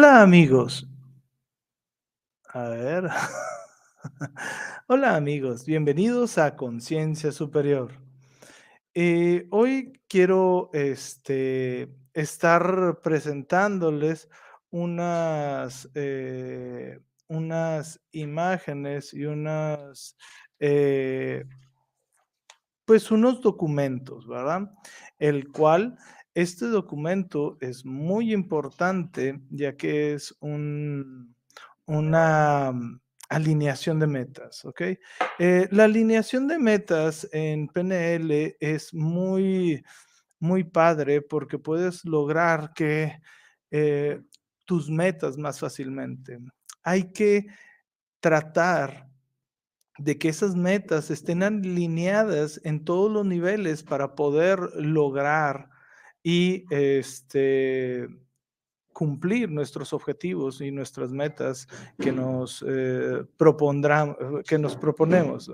Hola amigos. A ver. Hola amigos, bienvenidos a Conciencia Superior. Eh, hoy quiero este, estar presentándoles unas, eh, unas imágenes y unas, eh, pues unos documentos, ¿verdad? El cual este documento es muy importante ya que es un, una alineación de metas, ¿ok? Eh, la alineación de metas en PNL es muy, muy padre porque puedes lograr que eh, tus metas más fácilmente. Hay que tratar de que esas metas estén alineadas en todos los niveles para poder lograr y este, cumplir nuestros objetivos y nuestras metas que nos, eh, propondrán, que nos proponemos.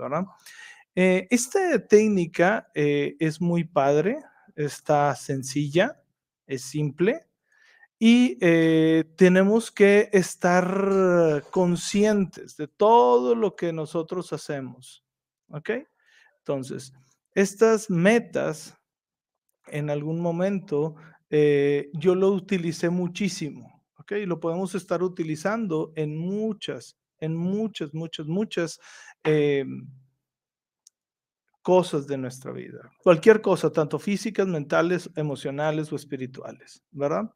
Eh, esta técnica eh, es muy padre, está sencilla, es simple y tenemos que estar conscientes de todo lo que nosotros hacemos, ¿ok? Entonces, estas metas en algún momento eh, yo lo utilicé muchísimo, ¿ok? Lo podemos estar utilizando en muchas, en muchas, muchas, muchas em, cosas de nuestra vida. Cualquier cosa, tanto físicas, mentales, emocionales o espirituales, ¿verdad?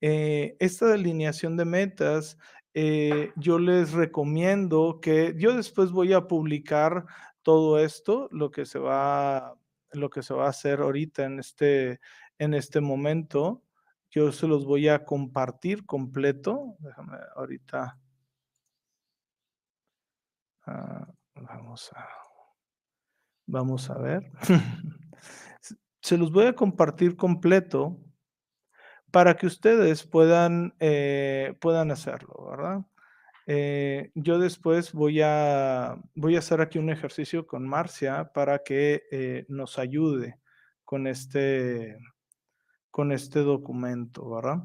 Eh, esta alineación de metas, eh, yo les recomiendo que yo después voy a publicar todo esto, lo que se va lo que se va a hacer ahorita en este, en este momento. Yo se los voy a compartir completo. Déjame ahorita. Ah, vamos a. Vamos a ver. se los voy a compartir completo para que ustedes puedan, eh, puedan hacerlo, ¿verdad? Eh, yo después voy a, voy a hacer aquí un ejercicio con Marcia para que eh, nos ayude con este, con este documento, ¿verdad?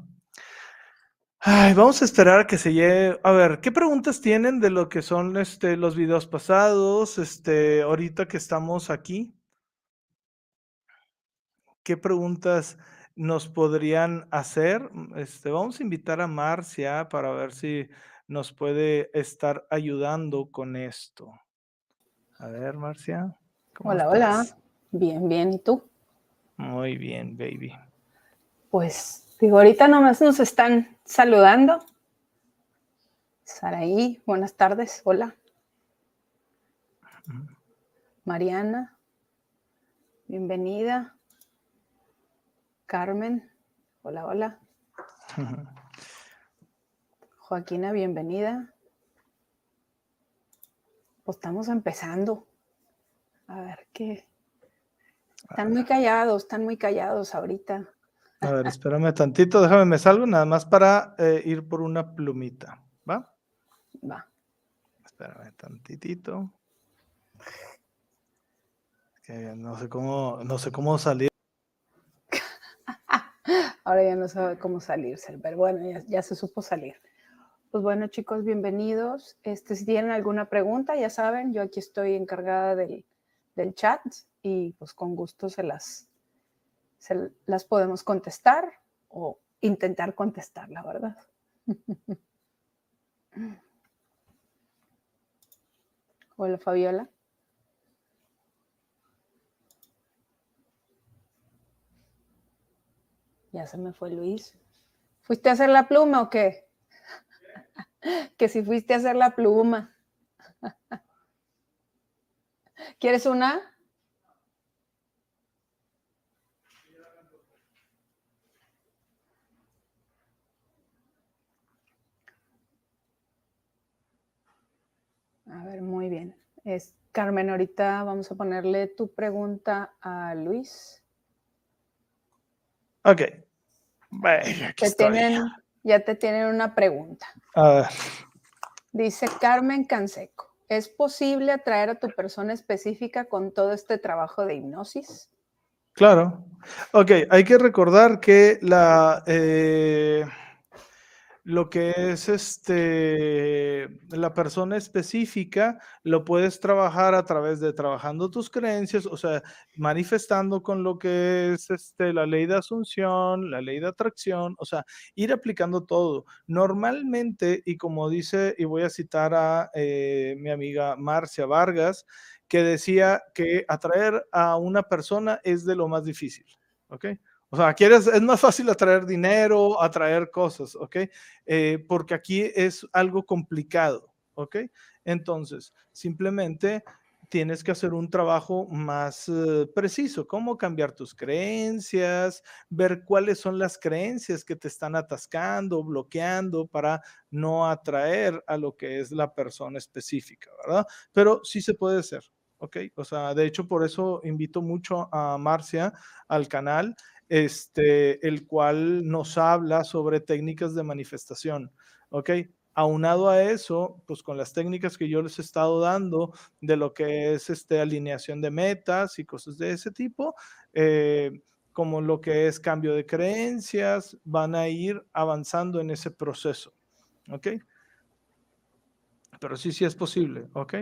Ay, vamos a esperar a que se llegue. A ver, ¿qué preguntas tienen de lo que son este, los videos pasados? Este, ahorita que estamos aquí. ¿Qué preguntas nos podrían hacer? Este, vamos a invitar a Marcia para ver si nos puede estar ayudando con esto. A ver, Marcia. Hola, hola. Bien, bien. ¿Y tú? Muy bien, baby. Pues, digo, ahorita nomás nos están saludando. Saraí, buenas tardes. Hola. Mariana, bienvenida. Carmen, hola, hola. Joaquina, bienvenida. Pues estamos empezando. A ver qué. Están muy callados, están muy callados ahorita. A ver, espérame tantito, déjame me salgo nada más para eh, ir por una plumita, ¿va? Va. Espérame tantitito. no sé cómo, no sé cómo salir. Ahora ya no sabe cómo salirse, pero bueno, ya, ya se supo salir. Pues bueno, chicos, bienvenidos. Este, si tienen alguna pregunta, ya saben, yo aquí estoy encargada del, chat y pues con gusto se las, se las podemos contestar o intentar contestar, la verdad. Hola, Fabiola. Ya se me fue Luis. ¿Fuiste a hacer la pluma o qué? que si fuiste a hacer la pluma. ¿Quieres una? A ver, muy bien. Es Carmen, ahorita vamos a ponerle tu pregunta a Luis. Ok. tienen, ya te tienen una pregunta. Dice Carmen Canseco, ¿es posible atraer a tu persona específica con todo este trabajo de hipnosis? Claro. Ok, hay que recordar que la, eh, lo que es este, la persona específica, lo puedes trabajar a través de trabajando tus creencias, o sea, manifestando con lo que es este, la ley de asunción, la ley de atracción, o sea, ir aplicando todo. Normalmente, y como dice, y voy a citar a eh, mi amiga Marcia Vargas, que decía que atraer a una persona es de lo más difícil, ¿ok? O sea, quieres, es más fácil atraer dinero, atraer cosas, ¿ok? Eh, porque aquí es algo complicado, ¿ok? Entonces, simplemente tienes que hacer un trabajo más uh, preciso, cómo cambiar tus creencias, ver cuáles son las creencias que te están atascando, bloqueando para no atraer a lo que es la persona específica, ¿verdad? Pero sí se puede hacer, ¿ok? O sea, de hecho, por eso invito mucho a Marcia al canal este, el cual nos habla sobre técnicas de manifestación. ¿Ok? Aunado a eso, pues con las técnicas que yo les he estado dando de lo que es este, alineación de metas y cosas de ese tipo, eh, como lo que es cambio de creencias, van a ir avanzando en ese proceso. ¿Ok? Pero sí, sí es posible. ¿Ok?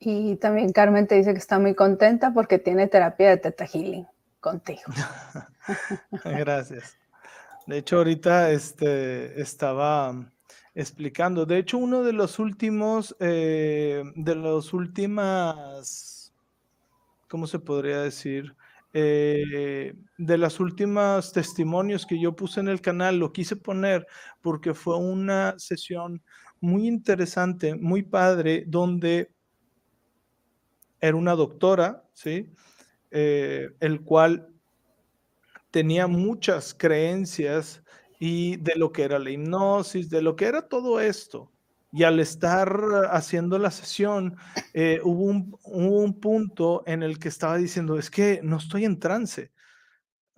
Y también Carmen te dice que está muy contenta porque tiene terapia de Teta Healing contigo. Gracias. De hecho, ahorita este, estaba explicando. De hecho, uno de los últimos, eh, de los últimas, ¿cómo se podría decir? Eh, de las últimas testimonios que yo puse en el canal, lo quise poner porque fue una sesión muy interesante, muy padre, donde era una doctora, ¿sí? Eh, el cual tenía muchas creencias y de lo que era la hipnosis, de lo que era todo esto. Y al estar haciendo la sesión, eh, hubo, un, hubo, un, punto en el que estaba diciendo, es que no estoy en trance.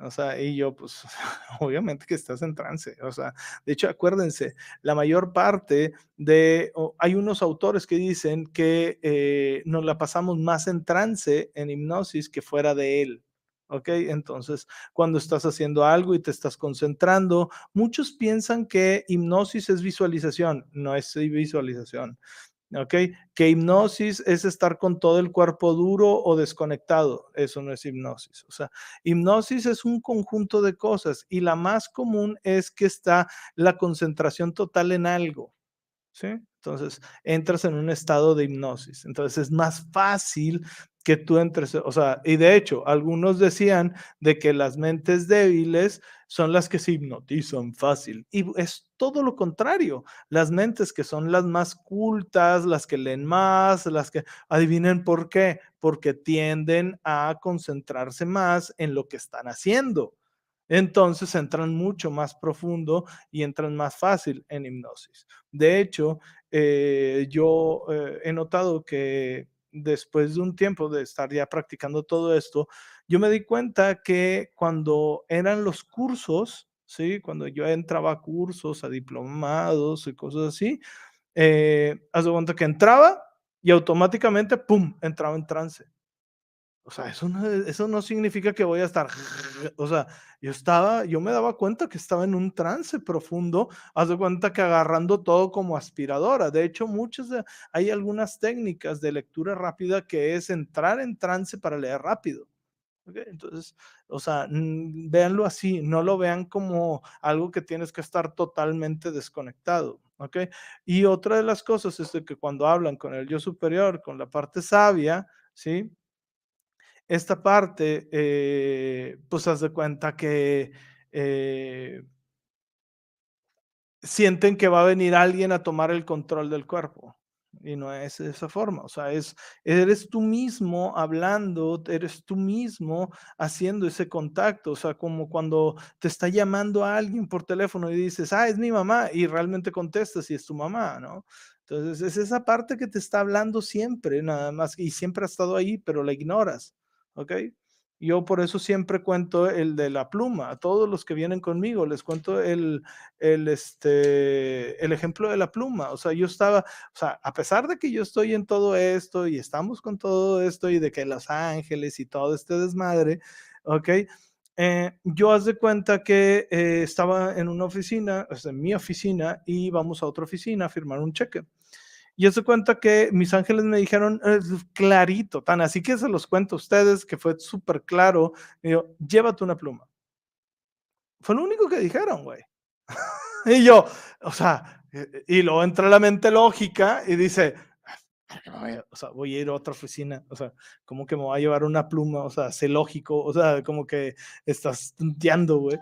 O sea, y yo, pues, obviamente que estás en trance. O sea, de hecho, acuérdense, la mayor parte de, hay unos autores que dicen que eh, nos la pasamos más en trance, en hipnosis, que fuera de él. ¿ok? Entonces, cuando estás haciendo algo y te estás concentrando, muchos piensan que hipnosis es visualización, no es visualización. ¿Ok? Que hipnosis es estar con todo el cuerpo duro o desconectado. Eso no es hipnosis. O sea, hipnosis es un conjunto de cosas y la más común es que está la concentración total en algo. ¿Sí? Entonces, entras en un estado de hipnosis. Entonces, es más fácil que tú entres, o sea, y de hecho, algunos decían de que las mentes débiles son las que se hipnotizan fácil. Y es todo lo contrario. Las mentes que son las más cultas, las que leen más, las que adivinen por qué, porque tienden a concentrarse más en lo que están haciendo. Entonces entran mucho más profundo y entran más fácil en hipnosis. De hecho, eh, yo eh, he notado que después de un tiempo de estar ya practicando todo esto, yo me di cuenta que cuando eran los cursos, ¿sí? Cuando yo entraba a cursos, a diplomados y cosas así, eh, haz que entraba y automáticamente, ¡pum!, entraba en trance. O sea, eso no, significa que voy a estar, o sea, yo estaba, yo me daba cuenta que estaba en un trance profundo, haz de cuenta que agarrando todo como aspiradora. De hecho, muchas, hay algunas técnicas de lectura rápida que es entrar en trance para leer rápido. Entonces, o sea, véanlo así, no lo vean como algo que tienes que estar totalmente desconectado. ¿ok? Y otra de las cosas es que cuando hablan con el yo superior, con la parte sabia, ¿sí? Esta parte, eh, pues haz de cuenta que eh, sienten que va a venir alguien a tomar el control del cuerpo. Y no es de esa forma, o sea, es, eres tú mismo hablando, eres tú mismo haciendo ese contacto, o sea, como cuando te está llamando a alguien por teléfono y dices, ah, es mi mamá, y realmente contestas y es tu mamá, ¿no? Entonces, es esa parte que te está hablando siempre, nada más, y siempre ha estado ahí, pero la ignoras. ¿Ok? Yo por eso siempre cuento el de la pluma. A todos los que vienen conmigo les cuento el, el, este, el ejemplo de la pluma. O sea, yo estaba, o sea, a pesar de que yo estoy en todo esto y estamos con todo esto y de que Los Ángeles y todo este desmadre, ¿ok? Eh, yo haz de cuenta que eh, estaba en una oficina, o sea, en mi oficina, y vamos a otra oficina a firmar un cheque. Y de cuenta que mis ángeles me dijeron clarito, tan así que se los cuento a ustedes, que fue súper claro, digo, llévate una pluma. Fue lo único que dijeron, güey. y yo, o sea, y luego entra la mente lógica y dice, o sea, voy a ir a otra oficina, o sea, como que me voy a llevar una pluma, o sea, sé lógico, o sea, como que estás tonteando, güey.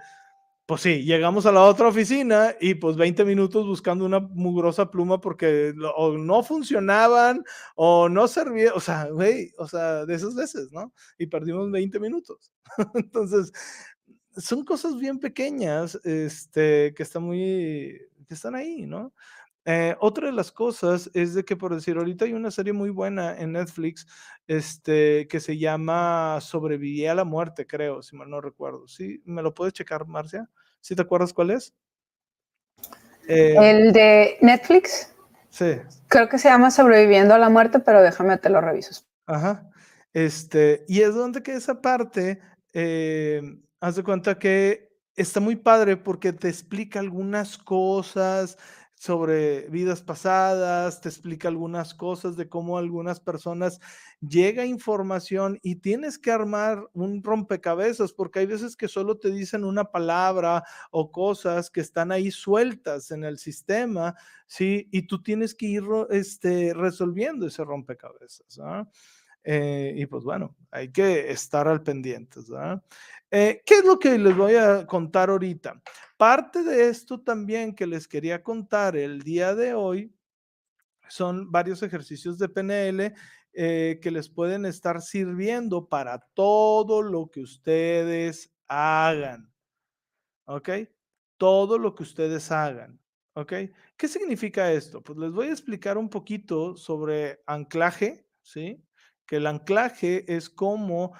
Pues sí, llegamos a la otra oficina y pues 20 minutos buscando una mugrosa pluma porque o no funcionaban o no servían, o sea, güey, o sea, de esas veces, ¿no? Y perdimos 20 minutos. Entonces, son cosas bien pequeñas, este, que están muy, que están ahí, ¿no? Eh, otra de las cosas es de que, por decir, ahorita hay una serie muy buena en Netflix, este, que se llama Sobreviví a la muerte, creo, si mal no recuerdo. ¿Sí? ¿Me lo puedes checar, Marcia? ¿Sí te acuerdas cuál es? Eh, el de Netflix. Sí. Creo que se llama Sobreviviendo a la muerte, pero déjame te lo reviso. Ajá. Este, y es donde que esa parte, eh, haz de cuenta que está muy padre porque te explica algunas cosas, sobre vidas pasadas, te explica algunas cosas de cómo algunas personas llega información y tienes que armar un rompecabezas porque hay veces que solo te dicen una palabra o cosas que están ahí sueltas en el sistema, ¿sí? Y tú tienes que ir este, resolviendo ese rompecabezas, ¿ah? Y pues bueno, hay que estar al pendiente. Eh, ¿Qué es lo que les voy a contar ahorita? Parte de esto también que les quería contar el día de hoy son varios ejercicios de PNL eh, que les pueden estar sirviendo para todo lo que ustedes hagan. ¿Ok? Todo lo que ustedes hagan. ¿Ok? ¿Qué significa esto? Pues les voy a explicar un poquito sobre anclaje, ¿sí? Que el anclaje es como...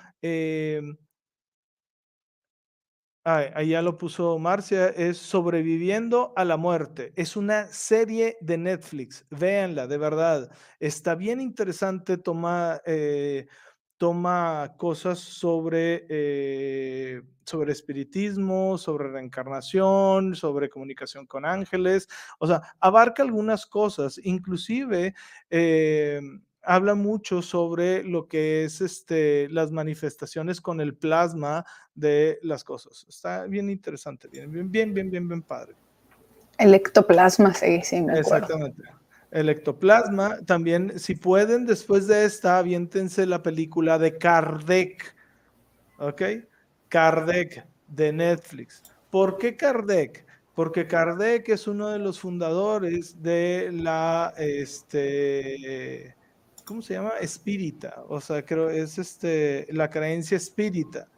Ahí ya lo puso Marcia, es Sobreviviendo a la Muerte. Es una serie de Netflix, véanla, de verdad. Está bien interesante, toma, eh, toma cosas sobre, eh, sobre espiritismo, sobre reencarnación, sobre comunicación con ángeles, o sea, abarca algunas cosas, inclusive... Em, habla mucho sobre lo que es este, las manifestaciones con el plasma de las cosas. Está bien interesante, bien, bien, bien, bien, bien, bien padre. El ectoplasma, sí, sí, me Exactamente. El ectoplasma, también, si pueden, después de esta, aviéntense la película de Kardec, ¿ok? Kardec de Netflix. ¿Por qué Kardec? Porque Kardec es uno de los fundadores de la, este, ¿cómo se llama? Espírita, o sea, creo es este, la creencia espírita,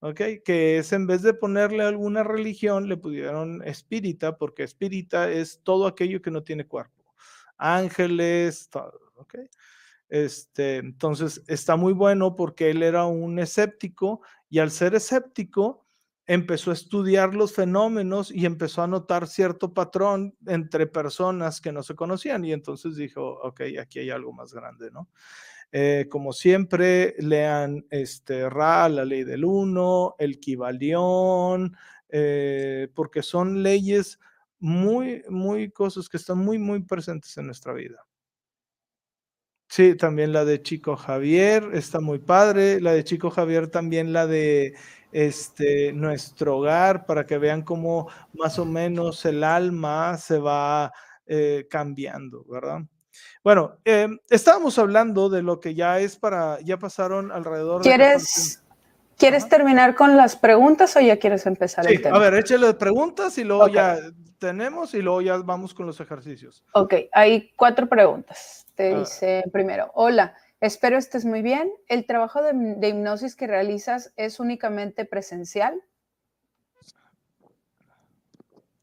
¿ok? Que es en vez de ponerle alguna religión, le pudieron espírita, porque espírita es todo aquello que no tiene cuerpo, ángeles, todo, ¿ok? Este, entonces está muy bueno porque él era un escéptico y al ser escéptico, empezó a estudiar los fenómenos y empezó a notar cierto patrón entre personas que no se conocían y entonces dijo, ok, aquí hay algo más grande, ¿no? Eh, como siempre, lean este, Ra, la ley del uno, el Kibalión, eh, porque son leyes muy, muy cosas que están muy, muy presentes en nuestra vida. Sí, también la de Chico Javier está muy padre. La de Chico Javier también la de este, nuestro hogar para que vean cómo más o menos el alma se va eh, cambiando, ¿verdad? Bueno, em, estábamos hablando de lo que ya es para, ya pasaron alrededor ¿Quieres, ¿Quieres terminar con las preguntas o ya quieres empezar el tema? A ver, échale preguntas y luego ya tenemos y luego ya vamos con los ejercicios. Ok, hay cuatro preguntas. Te dice primero, hola, Espero estés muy bien. ¿El trabajo de, hipnosis que realizas es únicamente presencial?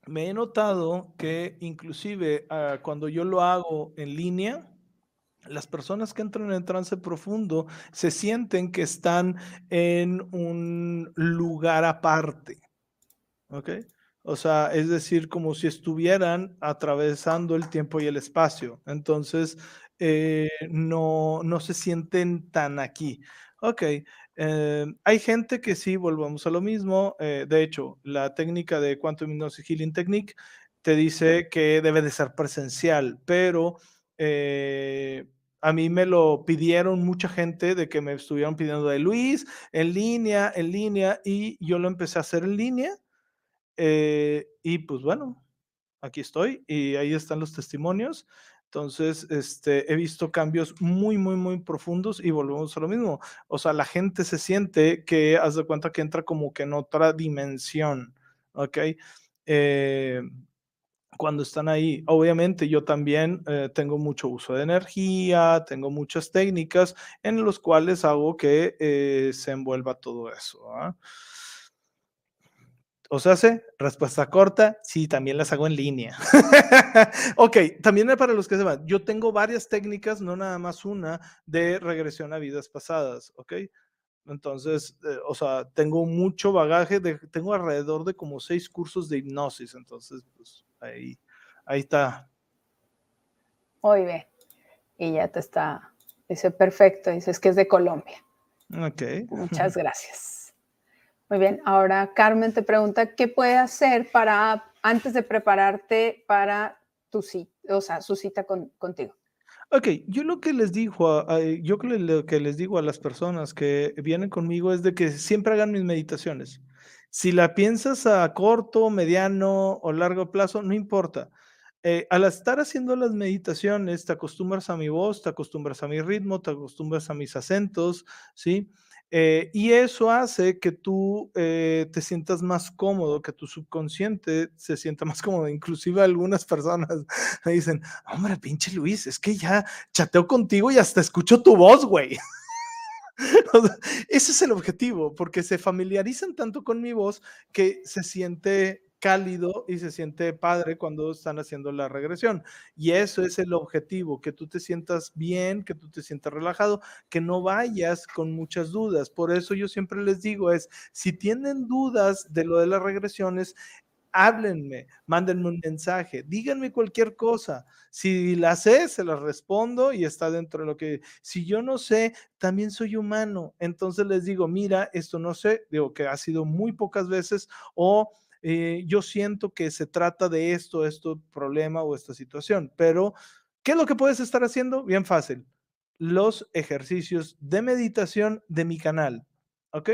Me he notado que inclusive ah, cuando yo lo hago en línea, las personas que entran en trance profundo se sienten que están en un lugar aparte. ¿Ok? O sea, es decir, como si estuvieran atravesando el tiempo y el espacio. Entonces, eh, no, no se sienten tan aquí. Ok, Eh, hay gente que sí, volvamos a lo mismo. Eh, de hecho, la técnica de Quantum Hypnosis Healing Technique te dice que debe de ser presencial, pero a mí me lo pidieron mucha gente de que me estuvieron pidiendo de Luis, en línea, en línea, y yo lo empecé a hacer en línea. y pues bueno, aquí estoy y ahí están los testimonios. Entonces, este, he visto cambios muy, muy, muy profundos y volvemos a lo mismo. O sea, la gente se siente que, haz de cuenta que entra como que en otra dimensión, ¿ok? Eh, cuando están ahí, obviamente yo también eh, tengo mucho uso de energía, tengo muchas técnicas en los cuales hago que eh, se envuelva todo eso. ¿ah? ¿O se hace? Respuesta corta, sí, también las hago en línea. ok, también para los que se van, yo tengo varias técnicas, no nada más una, de regresión a vidas pasadas, ¿ok? Entonces, eh, o sea, tengo mucho bagaje, de, tengo alrededor de como seis cursos de hipnosis, entonces, pues ahí, ahí está. Muy bien. Y ya te está, dice perfecto, dices que es de Colombia. Ok. Muchas gracias. Muy bien, ahora Carmen te pregunta, ¿qué puede hacer para, antes de prepararte para tu cita, o sea, su cita contigo? Ok, yo lo que les digo, yo lo que les digo a las personas que vienen conmigo es de que siempre hagan mis meditaciones. Si la piensas a corto, mediano o largo plazo, no importa. Eh, al estar haciendo las meditaciones, te acostumbras a mi voz, te acostumbras a mi ritmo, te acostumbras a mis acentos, ¿sí? Eh, y eso hace que tú eh, te sientas más cómodo, que tu subconsciente se sienta más cómodo. Inclusive algunas personas me dicen, hombre, pinche Luis, es que ya chateo contigo y hasta escucho tu voz, güey. ese es el objetivo, porque se familiarizan tanto con mi voz que se siente cálido y se siente padre cuando están haciendo la regresión. Y eso es el objetivo, que tú te sientas bien, que tú te sientas relajado, que no vayas con muchas dudas. Por eso yo siempre les digo es, si tienen dudas de lo de las regresiones, háblenme, mándenme un mensaje, díganme cualquier cosa. Si la sé, se la respondo y está dentro de lo que... Si yo no sé, también soy humano. Entonces les digo, mira, esto no sé, digo que ha sido muy pocas veces o eh, yo siento que se trata de esto, esto problema o esta situación. Pero, ¿qué es lo que puedes estar haciendo? Bien fácil. Los ejercicios de meditación de mi canal. ¿Ok?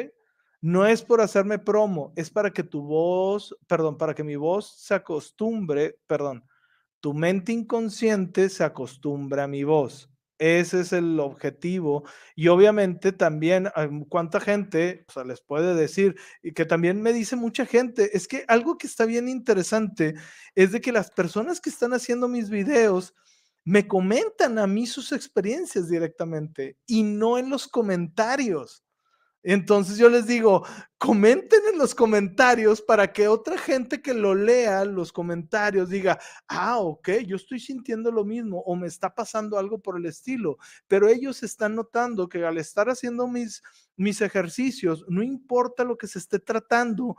No es por hacerme promo, es para que tu voz, perdón, para que mi voz se acostumbre, perdón, tu mente inconsciente se acostumbre a mi voz. Ese es el objetivo. Y obviamente también, cuánta gente, o sea, les puede decir, y que también me dice mucha gente, es que algo que está bien interesante es de que las personas que están haciendo mis videos me comentan a mí sus experiencias directamente y no en los comentarios. Entonces yo les digo, comenten en los comentarios para que otra gente que lo lea los comentarios diga, ah, ok, yo estoy sintiendo lo mismo o me está pasando algo por el estilo. Pero ellos están notando que al estar haciendo mis, mis ejercicios, no importa lo que se esté tratando,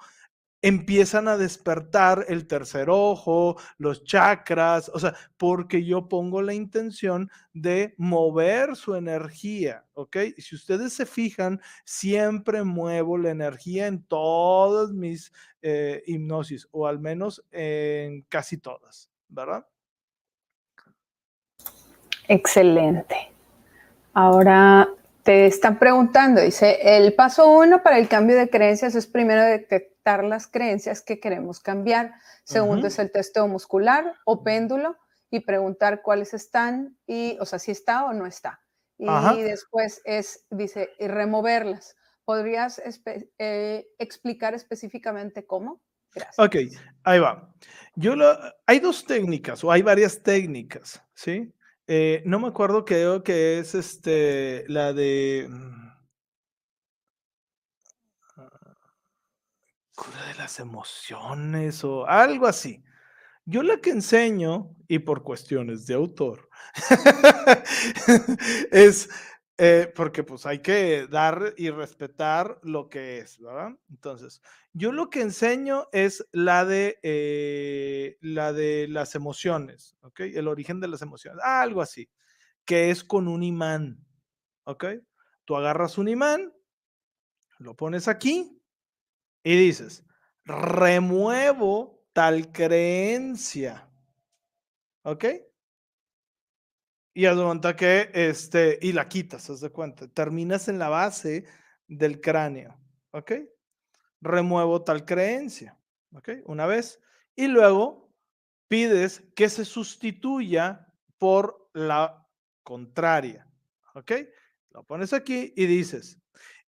empiezan a despertar el tercer ojo, los chakras, o sea, porque yo pongo la intención de mover su energía, ¿ok? Si ustedes se fijan, siempre muevo la energía en todas mis eh, hipnosis, o al menos en casi todas, ¿verdad? Excelente. Ahora te están preguntando, dice, el paso uno para el cambio de creencias es primero detectar las creencias que queremos cambiar. Segundo es el testeo muscular o péndulo y preguntar cuáles están y, o sea, si está o no está. Y después es, dice, y removerlas. ¿Podrías eh, explicar específicamente cómo? Gracias. Ok, ahí va. Yo lo, hay dos técnicas o hay varias técnicas, ¿sí? Eh, no me acuerdo, creo que es este, la de... Mm, ah, cura de las emociones o algo así. Yo la que enseño, y por cuestiones de autor, es eh, porque pues hay que dar y respetar lo que es, ¿verdad? Entonces, yo lo que enseño es la de, eh, la de las emociones, ¿ok? El origen de las emociones, algo así, que es con un imán, ¿ok? Tú agarras un imán, lo pones aquí y dices, remuevo tal creencia. ¿Ok? Y haz que, este, y la quitas, haz de cuenta. Terminas en la base del cráneo. ¿Ok? Remuevo tal creencia. ¿Ok? Una vez. Y luego pides que se sustituya por la contraria. ¿Ok? Lo pones aquí y dices,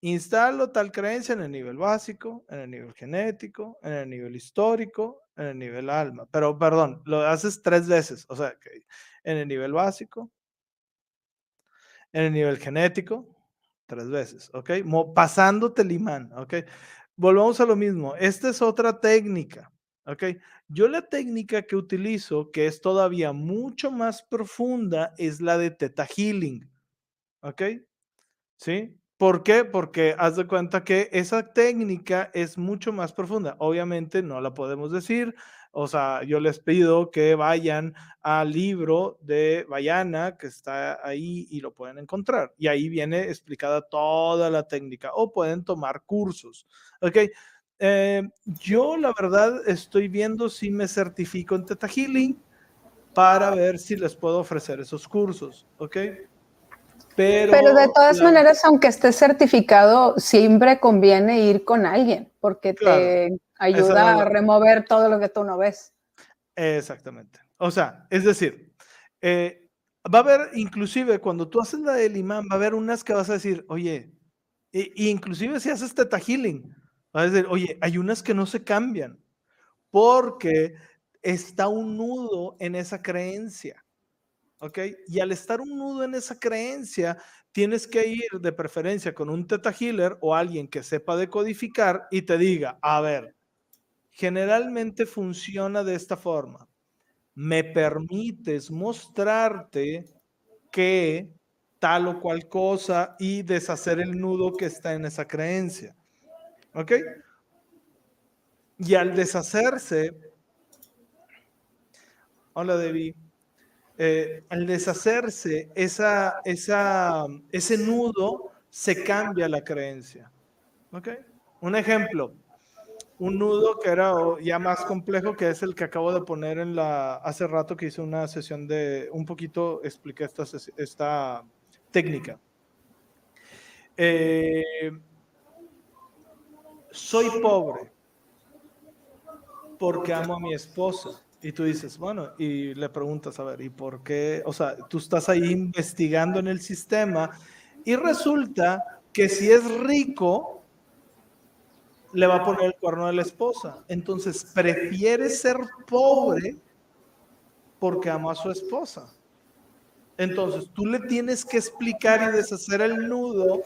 instalo tal creencia en el nivel básico, en el nivel genético, en el nivel histórico, en el nivel alma. Pero, perdón, lo haces tres veces. O sea, en el nivel básico, en el nivel genético, tres veces, ¿ok? pasándote el imán, ¿ok? Volvamos a lo mismo. Esta es otra técnica, ¿ok? Yo la técnica que utilizo, que es todavía mucho más profunda, es la de Theta Healing, ¿ok? ¿Sí? ¿Por qué? Porque haz de cuenta que esa técnica es mucho más profunda. Obviamente no la podemos decir, o sea, yo les pido que vayan al libro de Bayana, que está ahí y lo pueden encontrar. Y ahí viene explicada toda la técnica. O pueden tomar cursos. Ok. Eh, yo, la verdad, estoy viendo si me certifico en Teta Healing para ver si les puedo ofrecer esos cursos. Ok. Pero, de todas maneras, aunque estés certificado, siempre conviene ir con alguien, porque te ayuda a remover todo lo que tú no ves. Exactamente. O sea, es decir, eh, va a haber, inclusive cuando tú haces la del imán, va a haber unas que vas a decir, oye, e, inclusive si haces teta healing, vas a decir, oye, hay unas que no se cambian, porque está un nudo en esa creencia. ¿Ok? Y al estar un nudo en esa creencia, tienes que ir de preferencia con un teta healer o alguien que sepa decodificar y te diga, a ver, generalmente funciona de esta forma. Me permites mostrarte que tal o cual cosa y deshacer el nudo que está en esa creencia. ¿Ok? Y al deshacerse, hola Debbie, eh, al deshacerse esa, esa, ese nudo, se cambia la creencia. Un ejemplo, un nudo que era ya más complejo, que es el que acabo de poner en la, hace rato que hice una sesión de, un poquito expliqué esta, esta técnica. Eh, soy pobre porque amo a mi esposa. Y tú dices, bueno, y le preguntas, a ver, ¿y por qué? O sea, tú estás ahí investigando en el sistema y resulta que si es rico, le va a poner el cuerno a la esposa. Entonces, prefiere ser pobre porque ama a su esposa. Entonces, tú le tienes que explicar y deshacer el nudo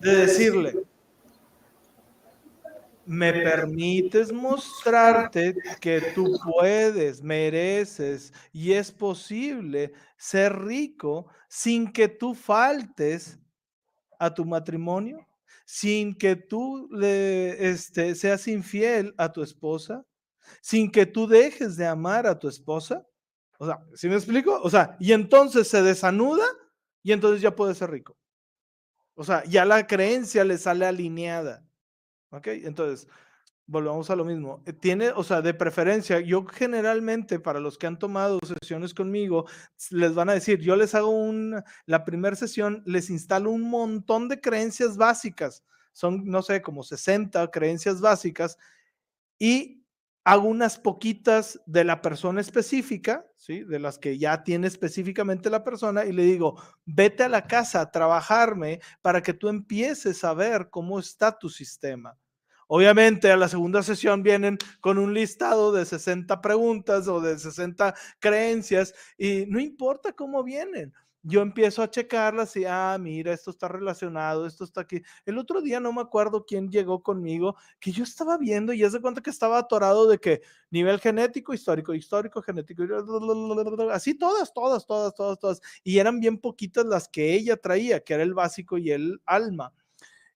de decirle, me permites mostrarte que tú puedes, mereces y es posible ser rico sin que tú faltes a tu matrimonio, sin que tú este, seas infiel a tu esposa, sin que tú dejes de amar a tu esposa. O sea, ¿sí me explico? O sea, y entonces se desanuda y entonces ya puede ser rico. O sea, ya la creencia le sale alineada. ¿Ok? Entonces, volvamos a lo mismo. Eh, tiene, o sea, de preferencia, yo generalmente para los que han tomado sesiones conmigo, les van a decir, yo les hago un, la primera sesión, les instalo un montón de creencias básicas. Son, no sé, como 60 creencias básicas y hago unas poquitas de la persona específica, ¿sí? De las que ya tiene específicamente la persona y le digo, vete a la casa a trabajarme para que tú empieces a ver cómo está tu sistema. Obviamente a la segunda sesión vienen con un listado de 60 preguntas o de 60 creencias y no importa cómo vienen, yo empiezo a checarlas y, ah, mira, esto está relacionado, esto está aquí. El otro día no me acuerdo quién llegó conmigo, que yo estaba viendo y ya se cuenta que estaba atorado de que nivel genético, histórico, histórico, genético, así todas, todas, todas, todas, todas. Y eran bien poquitas las que ella traía, que era el básico y el alma.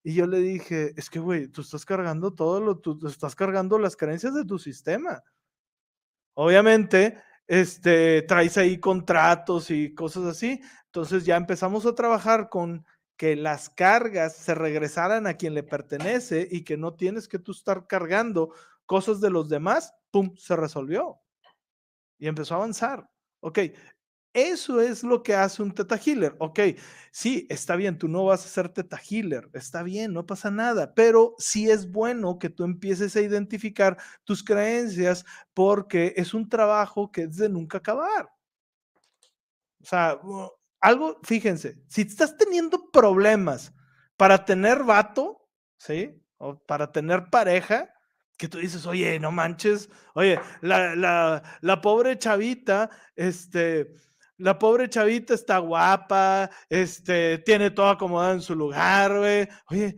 Y yo le dije, es que, güey, tú estás cargando todo lo, tú estás cargando las creencias de tu sistema. Obviamente, este, traes ahí contratos y cosas así. Entonces ya empezamos a trabajar con que las cargas se regresaran a quien le pertenece y que no tienes que tú estar cargando cosas de los demás, ¡pum! Se resolvió. Y empezó a avanzar. Ok, eso es lo que hace un teta healer. Ok, sí, está bien, tú no vas a ser teta healer, está bien, no pasa nada, pero sí es bueno que tú empieces a identificar tus creencias porque es un trabajo que es de nunca acabar. O sea, algo, fíjense, si estás teniendo problemas para tener vato, ¿sí? O para tener pareja, que tú dices, oye, no manches, oye, la, la, la pobre chavita, este, la pobre chavita está guapa, este, tiene todo acomodado en su lugar, güey, oye,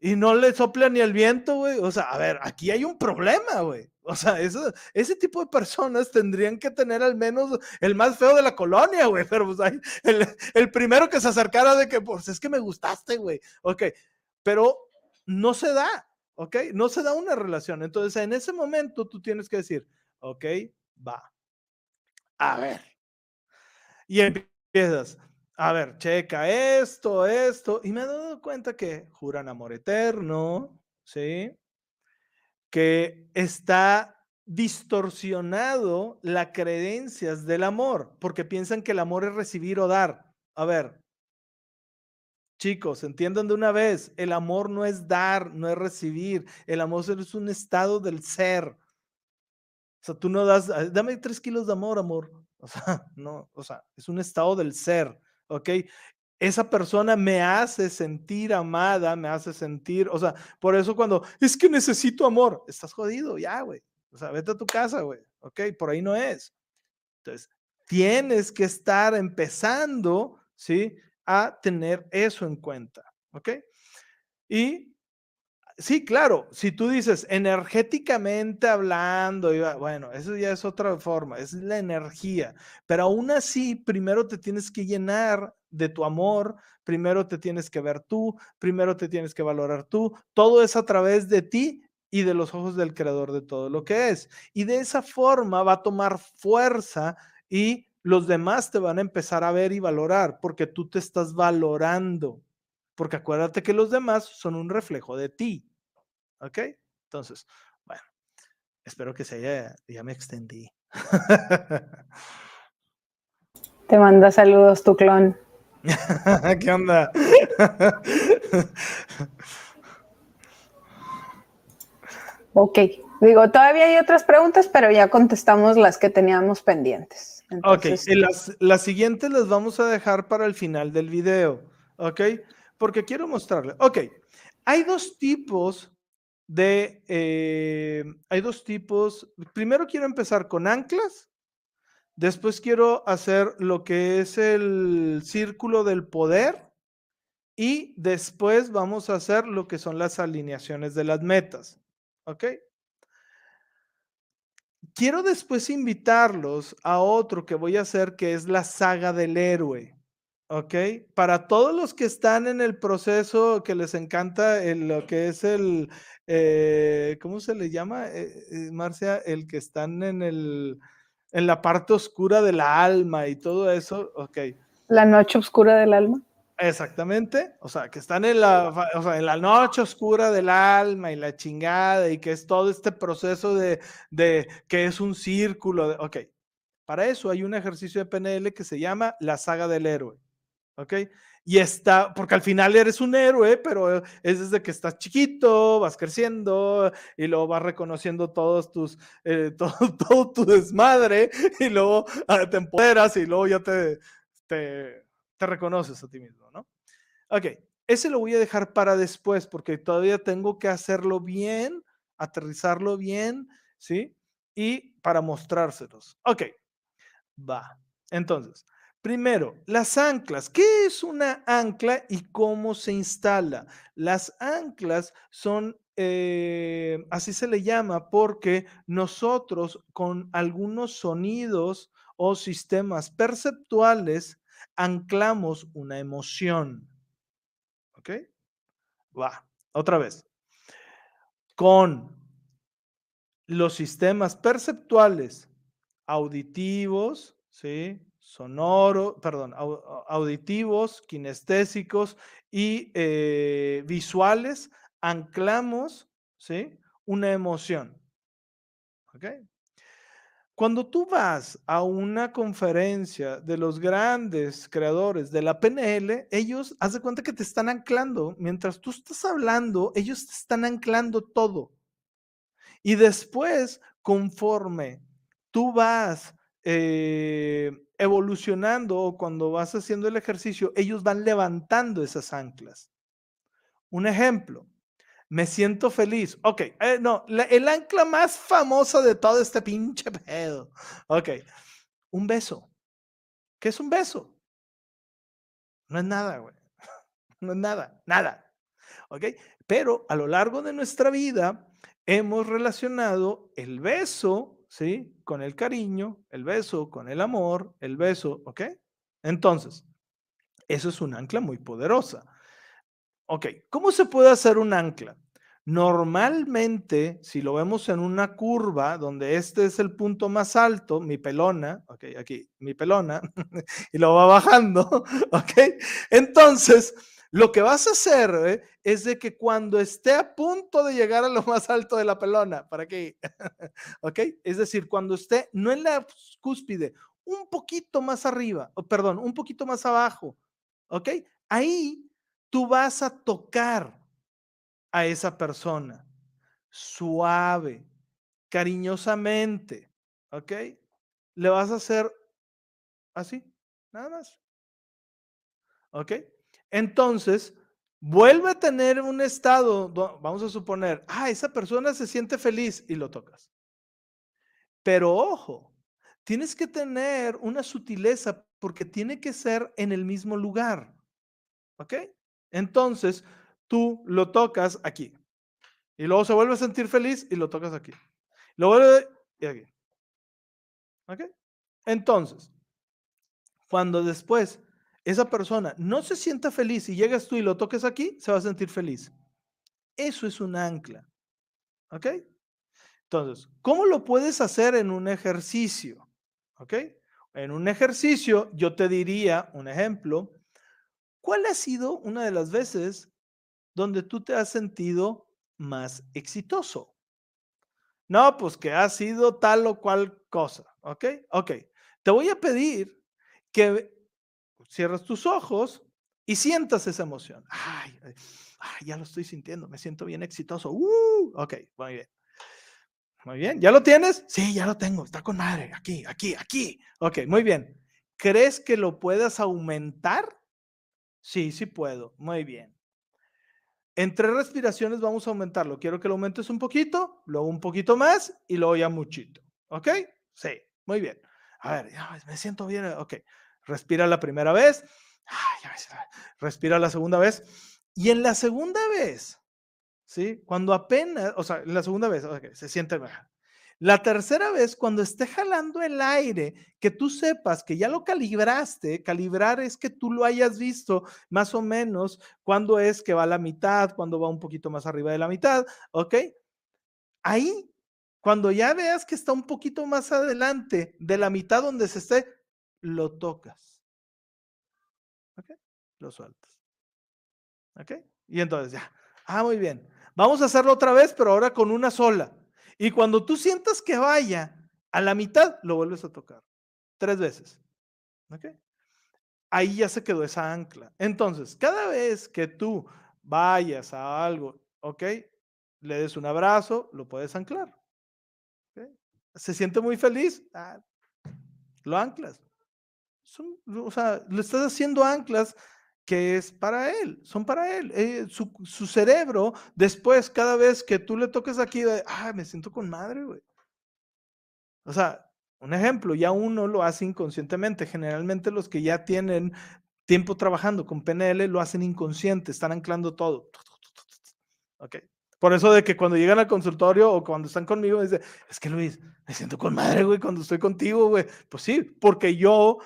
y no le sopla ni el viento, güey, o sea, a ver, aquí hay un problema, güey. O sea, eso, ese tipo de personas tendrían que tener al menos el más feo de la colonia, güey. Pero pues el, el, primero que se acercara de que, pues es que me gustaste, güey. Ok, pero no se da, ok, no se da una relación. Entonces, en ese momento tú tienes que decir, ok, va. A ver. Y empiezas, a ver, checa esto, esto. Y me he dado cuenta que juran amor eterno, ¿sí? Que está distorsionado las creencias del amor, porque piensan que el amor es recibir o dar. A ver, chicos, entiendan de una vez, el amor no es dar, no es recibir, el amor es un estado del ser. O sea, tú no das, dame tres kilos de amor, amor. O sea, no, o sea, es un estado del ser, ¿ok? Esa persona me hace sentir amada, me hace sentir, o sea, por eso cuando es que necesito amor, estás jodido, ya, güey. O sea, vete a tu casa, güey. Ok, por ahí no es. Entonces, tienes que estar empezando, ¿sí? A tener eso en cuenta. Ok. Y Sí, claro, si tú dices energéticamente hablando, bueno, eso ya es otra forma, es la energía, pero aún así, primero te tienes que llenar de tu amor, primero te tienes que ver tú, primero te tienes que valorar tú, todo es a través de ti y de los ojos del creador de todo lo que es. Y de esa forma va a tomar fuerza y los demás te van a empezar a ver y valorar porque tú te estás valorando. Porque acuérdate que los demás son un reflejo de ti. ¿Ok? Entonces, bueno, espero que se haya, ya me extendí. Te manda saludos tu clon. ¿Qué onda? ok, digo, todavía hay otras preguntas, pero ya contestamos las que teníamos pendientes. ok, las, las siguientes las vamos a dejar para el final del video, ¿ok? Porque quiero mostrarle. Ok, hay dos tipos de, eh, hay dos tipos. Primero quiero empezar con anclas, después quiero hacer lo que es el círculo del poder y después vamos a hacer lo que son las alineaciones de las metas. ¿Ok? Quiero después invitarlos a otro que voy a hacer que es la saga del héroe. ¿ok? Para todos los que están en el proceso que les encanta lo que es el, eh, ¿cómo se le llama, eh, eh, Marcia? El que están en, el, en la parte oscura del alma y todo eso, ok. La noche oscura del alma. Exactamente, o sea, que están en la, o sea, en la noche oscura del alma y la chingada y que es todo este proceso de, de que es un círculo, de, ok, para eso hay un ejercicio de PNL que se llama la saga del héroe. ¿ok? Y está, porque al final eres un héroe, pero es desde que estás chiquito, vas creciendo y luego vas reconociendo todos tus, eh, todo, tu desmadre y luego ah, te empoderas y luego ya te, te, te reconoces a ti mismo, ¿no? Ok, ese lo voy a dejar para después porque todavía tengo que hacerlo bien, aterrizarlo bien, ¿sí? Y para mostrárselos. Ok, va. Entonces, Primero, las anclas. ¿Qué es una ancla y cómo se instala? Las anclas son, eh, así se le llama, porque nosotros con algunos sonidos o sistemas perceptuales anclamos una emoción. ¿Ok? Va, otra vez. Con los sistemas perceptuales auditivos, ¿sí? Sonoro, perdón, auditivos, kinestésicos y eh, visuales, anclamos, ¿sí? Una emoción. ¿Ok? Cuando tú vas a una conferencia de los grandes creadores de la PNL, ellos, haz de cuenta que te están anclando. Mientras tú estás hablando, ellos te están anclando todo. Y después, conforme tú vas eh, evolucionando o cuando vas haciendo el ejercicio, ellos van levantando esas anclas. Un ejemplo, me siento feliz. Ok, eh, no, el ancla más famosa de todo este pinche pedo. Ok, un beso. ¿Qué es un beso? No es nada, güey. No es nada, nada. Ok, pero a lo largo de nuestra vida hemos relacionado el beso, ¿sí? Con el cariño, el beso con el amor, el beso, ¿ok? Entonces, eso es un ancla muy poderosa. Ok, ¿cómo se puede hacer un ancla? Normalmente, si lo vemos en una curva donde este es el punto más alto, mi pelona, ok, aquí, mi pelona, y lo va bajando, ok, entonces lo que vas a hacer eh, es de que cuando esté a punto de llegar a lo más alto de la pelona, ¿para qué? ok, es decir, cuando esté no en la cúspide, un poquito más arriba, perdón, un poquito más abajo, ok, ahí tú vas a tocar a esa persona suave, cariñosamente, ¿ok? Le vas a hacer así, nada más. ¿Ok? Entonces, vuelve a tener un estado, vamos a suponer, ah, esa persona se siente feliz y lo tocas. Pero ojo, tienes que tener una sutileza porque tiene que ser en el mismo lugar. ¿Ok? Entonces, tú lo tocas aquí. Y luego se vuelve a sentir feliz y lo tocas aquí. Lo vuelve y aquí. ¿Ok? Entonces, cuando después esa persona no se sienta feliz y llegas tú y lo toques aquí, se va a sentir feliz. Eso es un ancla. ¿Ok? Entonces, ¿cómo lo puedes hacer en un ejercicio? ¿Ok? En un ejercicio, yo te diría un ejemplo. ¿Cuál ha sido una de las veces donde tú te has sentido más exitoso. No, pues que ha sido tal o cual cosa. ¿Ok? Ok. Te voy a pedir que cierres tus ojos y sientas esa emoción. Ay, ya lo estoy sintiendo, me siento bien exitoso. Uh, ok, muy bien. Muy bien, ¿ya lo tienes? Sí, ya lo tengo, está con madre, aquí, aquí, aquí. Ok, muy bien. ¿Crees que lo puedas aumentar? Sí, sí puedo, muy bien. En tres respiraciones vamos a aumentarlo. Quiero que lo aumentes un poquito, luego un poquito más y luego ya muchito. ¿Ok? Sí, muy bien. A ver, ya me siento bien. Ok, respira la primera vez. respira la segunda vez. Y en la segunda vez, ¿sí? Cuando apenas, o sea, en la segunda vez, okay, se siente mejor. La tercera vez, cuando esté jalando el aire, que tú sepas que ya lo calibraste, calibrar es que tú lo hayas visto más o menos cuando es que va a la mitad, cuando va un poquito más arriba de la mitad, ¿ok? Ahí, cuando ya veas que está un poquito más adelante de la mitad donde se esté, lo tocas. ¿Ok? Lo sueltas. ¿Ok? Y entonces ya. Ah, muy bien. Vamos a hacerlo otra vez, pero ahora con una sola. Y cuando tú sientas que vaya a la mitad, lo vuelves a tocar. Tres veces. ¿Ok? Ahí ya se quedó esa ancla. Entonces, cada vez que tú vayas a algo, ¿ok? Le des un abrazo, lo puedes anclar. ¿Se siente muy feliz? Ah, lo anclas. O sea, le estás haciendo anclas que es para él, son para él. Eh, su, cerebro, después, cada vez que tú le toques aquí, ah, me siento con madre, güey. O sea, un ejemplo, ya uno lo hace inconscientemente. Generalmente los que ya tienen tiempo trabajando con PNL lo hacen inconsciente, están anclando todo. Ok. Por eso de que cuando llegan al consultorio o cuando están conmigo, dicen, es que Luis, me siento con madre, güey, cuando estoy contigo, güey. Pues sí, porque yo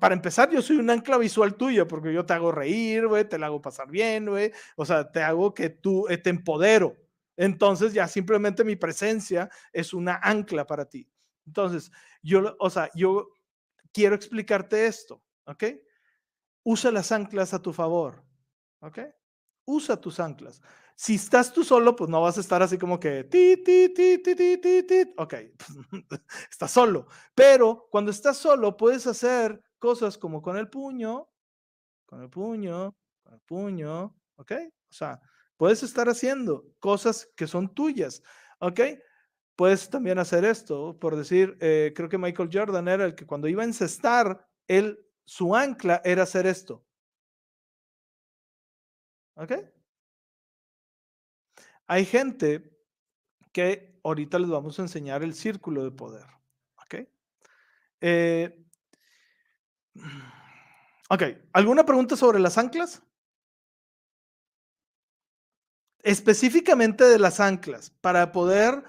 para empezar, yo soy un ancla visual tuya, porque yo te hago reír, güey, te la hago pasar bien, güey. O sea, te hago que tú eh, te empodero. Entonces, ya simplemente mi presencia es una ancla para ti. Entonces, yo, o sea, yo quiero explicarte esto, ¿ok? Usa las anclas a tu favor, ¿ok? Usa tus anclas. Si estás tú solo, pues no vas a estar así como que ti. Ok, estás solo. Pero cuando estás solo, puedes hacer cosas como con el puño, con el puño, con el puño, ¿ok? O sea, puedes estar haciendo cosas que son tuyas, ¿ok? Puedes también hacer esto, por decir, eh, creo que Michael Jordan era el que cuando iba a encestar, él, su ancla era hacer esto. ¿Ok? Hay gente que ahorita les vamos a enseñar el círculo de poder. ¿Ok? Eh, ok, ¿alguna pregunta sobre las anclas? Específicamente de las anclas, para poder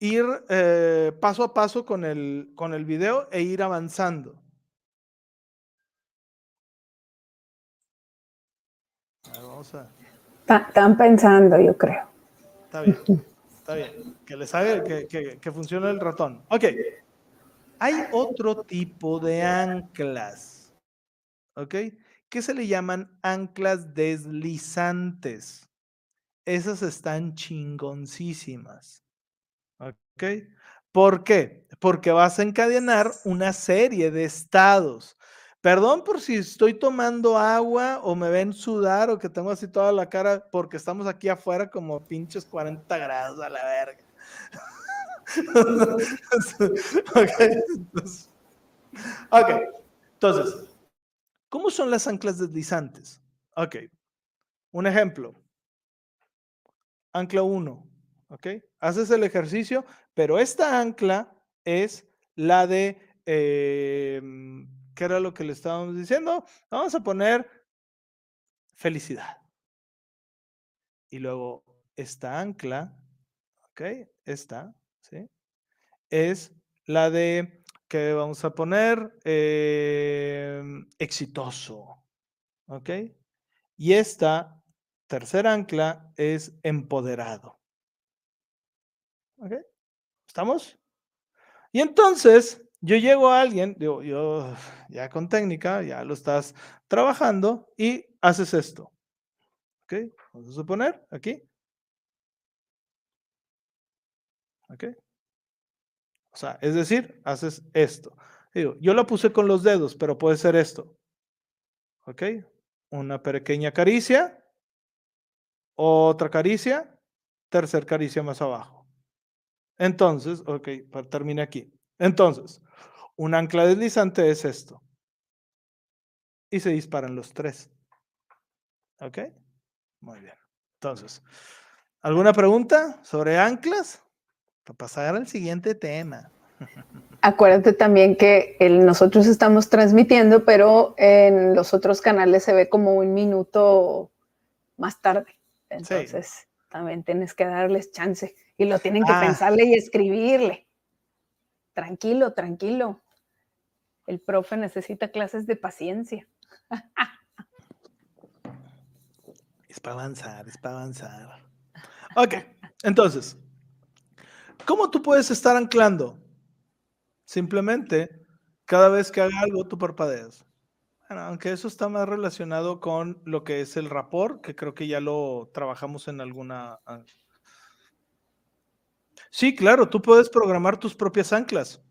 ir eh, paso a paso con el, con el video e ir avanzando. vamos a... Están pensando, yo creo. Está bien, está bien. Que les haga, que, que, funcione el ratón. Ok. Hay otro tipo de anclas, ¿ok? Que se le llaman anclas deslizantes. Esas están chingoncísimas, ¿ok? ¿Por qué? Porque vas a encadenar una serie de estados. Perdón por si estoy tomando agua o me ven sudar o que tengo así toda la cara porque estamos aquí afuera como pinches 40 grados a la verga. Ok, entonces, ¿cómo son las anclas deslizantes? Ok, un ejemplo. Ancla 1, ok, haces el ejercicio, pero esta ancla es la de... Eh, ¿Qué era lo que le estábamos diciendo? Vamos a poner felicidad. Y luego esta ancla, ¿ok? Esta, ¿sí? Es la de que vamos a poner em, exitoso, ¿ok? Y esta tercera ancla es empoderado. ¿Ok? ¿Estamos? Y entonces, yo llego a alguien, digo, yo ya con técnica, ya lo estás trabajando y haces esto. ¿Ok? Vamos a suponer aquí. ¿Ok? O sea, es decir, haces esto. Yo lo puse con los dedos, pero puede ser esto. ¿Ok? Una pequeña caricia, otra caricia, tercer caricia más abajo. Entonces, ok, termine aquí. Entonces, un ancla deslizante es esto. Y se disparan los tres. ¿Ok? Muy bien. Entonces, ¿alguna pregunta sobre anclas? Para pasar al siguiente tema. Acuérdate también que nosotros estamos transmitiendo, pero en los otros canales se ve como un minuto más tarde. Entonces, también tienes que darles chance y lo tienen que ah. pensarle y escribirle. Tranquilo, tranquilo. El profe necesita clases de paciencia. Es para avanzar, es para avanzar. Ok, entonces, ¿cómo tú puedes estar anclando? Simplemente, cada vez que haga algo, tú parpadeas. Bueno, aunque eso está más relacionado con lo que es el rapor, que creo que ya lo trabajamos en alguna... Ah. Sí, claro, tú puedes programar tus propias anclas.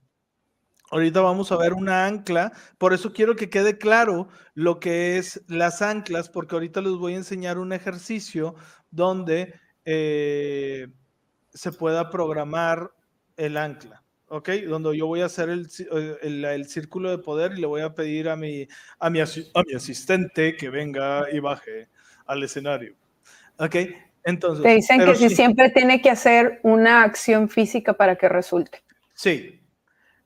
Ahorita vamos a ver una ancla, por eso quiero que quede claro lo que es las anclas, porque ahorita les voy a enseñar un ejercicio donde eh, se pueda programar el ancla, ¿ok? Donde yo voy a hacer el, el, círculo de poder y le voy a pedir a mi, a, mi, a mi asistente que venga y baje al escenario, ¿ok? Entonces, Te dicen que si siempre tiene que hacer una acción física para que resulte. Sí,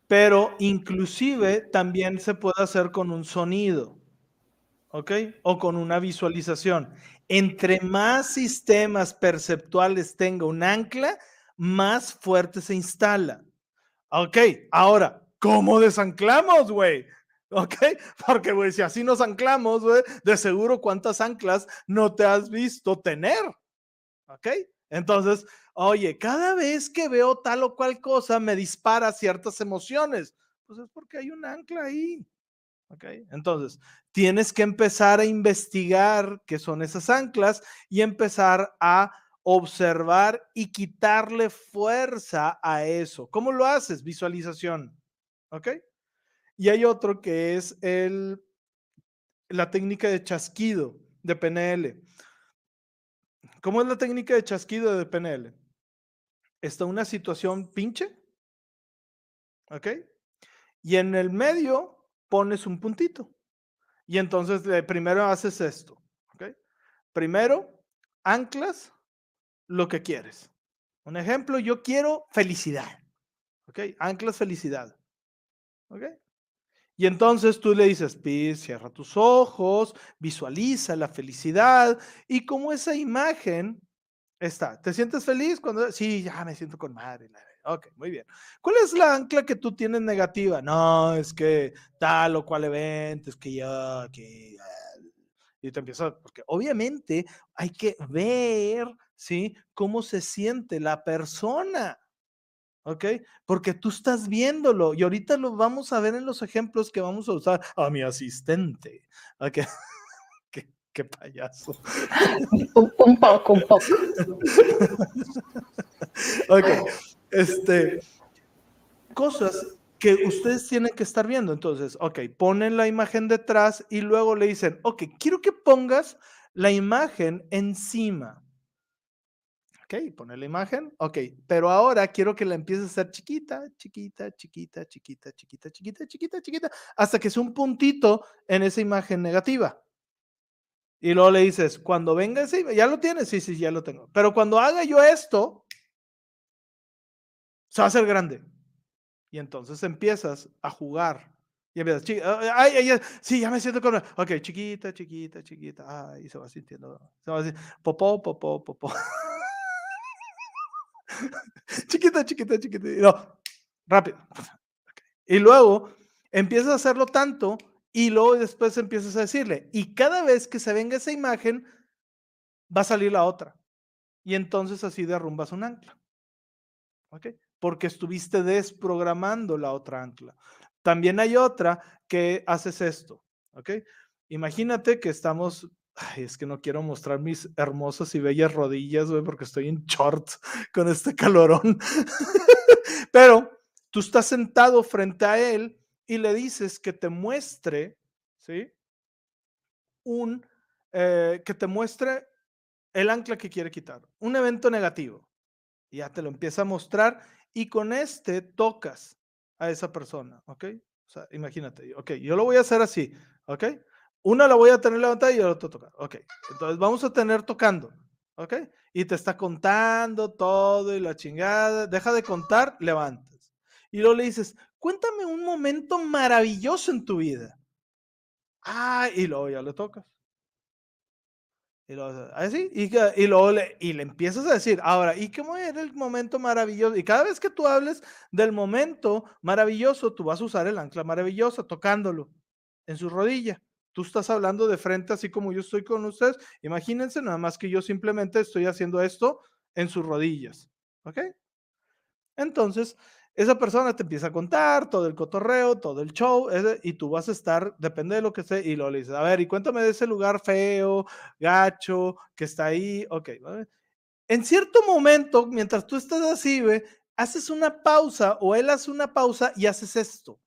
pero inclusive también se puede hacer con un sonido, ¿ok? O con una visualización. Entre más sistemas perceptuales tenga un ancla, más fuerte se instala. Ok, ahora, ¿cómo desanclamos, güey? ¿Ok? Porque, güey, si así nos anclamos, güey, de seguro cuántas anclas no te has visto tener. ¿Ok? Entonces, oye, cada vez que veo tal o cual cosa me dispara ciertas emociones. Pues es porque hay un ancla ahí. ¿Ok? Entonces, tienes que empezar a investigar qué son esas anclas y empezar a observar y quitarle fuerza a eso. ¿Cómo lo haces? Visualización. ¿Ok? Y hay otro que es el, la técnica de chasquido de PNL. ¿Cómo es la técnica de chasquido de PNL? Está una situación pinche, ¿ok? Y en el medio pones un puntito. Y entonces primero haces esto, ¿ok? Primero anclas lo que quieres. Un ejemplo, yo quiero felicidad, ¿ok? Anclas felicidad, ¿ok? Y entonces tú le dices, Pis, cierra tus ojos, visualiza la felicidad y como esa imagen está. ¿Te sientes feliz cuando? Sí, ya me siento con madre. Ok, muy bien. ¿Cuál es la ancla que tú tienes negativa? No, es que tal o cual evento, es que ya, que... Y te empiezas, porque obviamente hay que ver, ¿sí? Cómo se siente la persona. ¿ok? Porque tú estás viéndolo y ahorita lo vamos a ver en los ejemplos que vamos a usar a mi asistente. ¿ok? qué, payaso. Un, poco, un poco. ok, este, cosas que ustedes tienen que estar viendo. Entonces, ok, ponen la imagen detrás y luego le dicen, ok, quiero que pongas la imagen encima. Ok, pone la imagen. Ok, pero ahora quiero que la empieces a hacer chiquita, chiquita, chiquita, chiquita, chiquita, chiquita, chiquita, chiquita, hasta que es un puntito en esa imagen negativa. Y luego le dices, cuando venga ese, ya lo tienes, sí, sí, ya lo tengo. Pero cuando haga yo esto, se va a hacer grande. Y entonces empiezas a jugar. Y empiezas, ay, ay, ay, sí, ya me siento con. Ok, chiquita, chiquita, chiquita. Ay, se va sintiendo. Se va sintiendo. Popó, popó, popó. chiquita, chiquita, chiquita. No, rápido. Y luego empiezas a hacerlo tanto y luego después empiezas a decirle, y cada vez que se venga esa imagen, va a salir la otra. Y entonces así derrumbas un ancla. ¿Ok? Porque estuviste desprogramando la otra ancla. También hay otra que haces esto. ¿Ok? Imagínate que estamos es que no quiero mostrar mis hermosas y bellas rodillas, güey, porque estoy en shorts con este calorón. Pero tú estás sentado frente a él y le dices que te muestre, ¿sí? Un, eh, que te muestre el ancla que quiere quitar, un evento negativo. Ya te lo empieza a mostrar y con este tocas a esa persona, ¿ok? O sea, imagínate, ok, yo lo voy a hacer así, ¿ok? Una la voy a tener levantada y el otro tocar. Ok, entonces vamos a tener tocando. Ok, y te está contando todo y la chingada. Deja de contar, levantas. Y luego le dices, cuéntame un momento maravilloso en tu vida. Ah, y luego ya le tocas. Y luego, así, y, y luego le, y le empiezas a decir, ahora, ¿y cómo era el momento maravilloso? Y cada vez que tú hables del momento maravilloso, tú vas a usar el ancla maravillosa tocándolo en su rodilla. Tú estás hablando de frente así como yo estoy con ustedes. Imagínense nada más que yo simplemente estoy haciendo esto en sus rodillas. ¿Ok? Entonces, esa persona te empieza a contar todo el cotorreo, todo el show, y tú vas a estar, depende de lo que esté, y lo le dices, a ver, y cuéntame de ese lugar feo, gacho, que está ahí, ok. En cierto momento, mientras tú estás así, ve, haces una pausa o él hace una pausa y haces esto.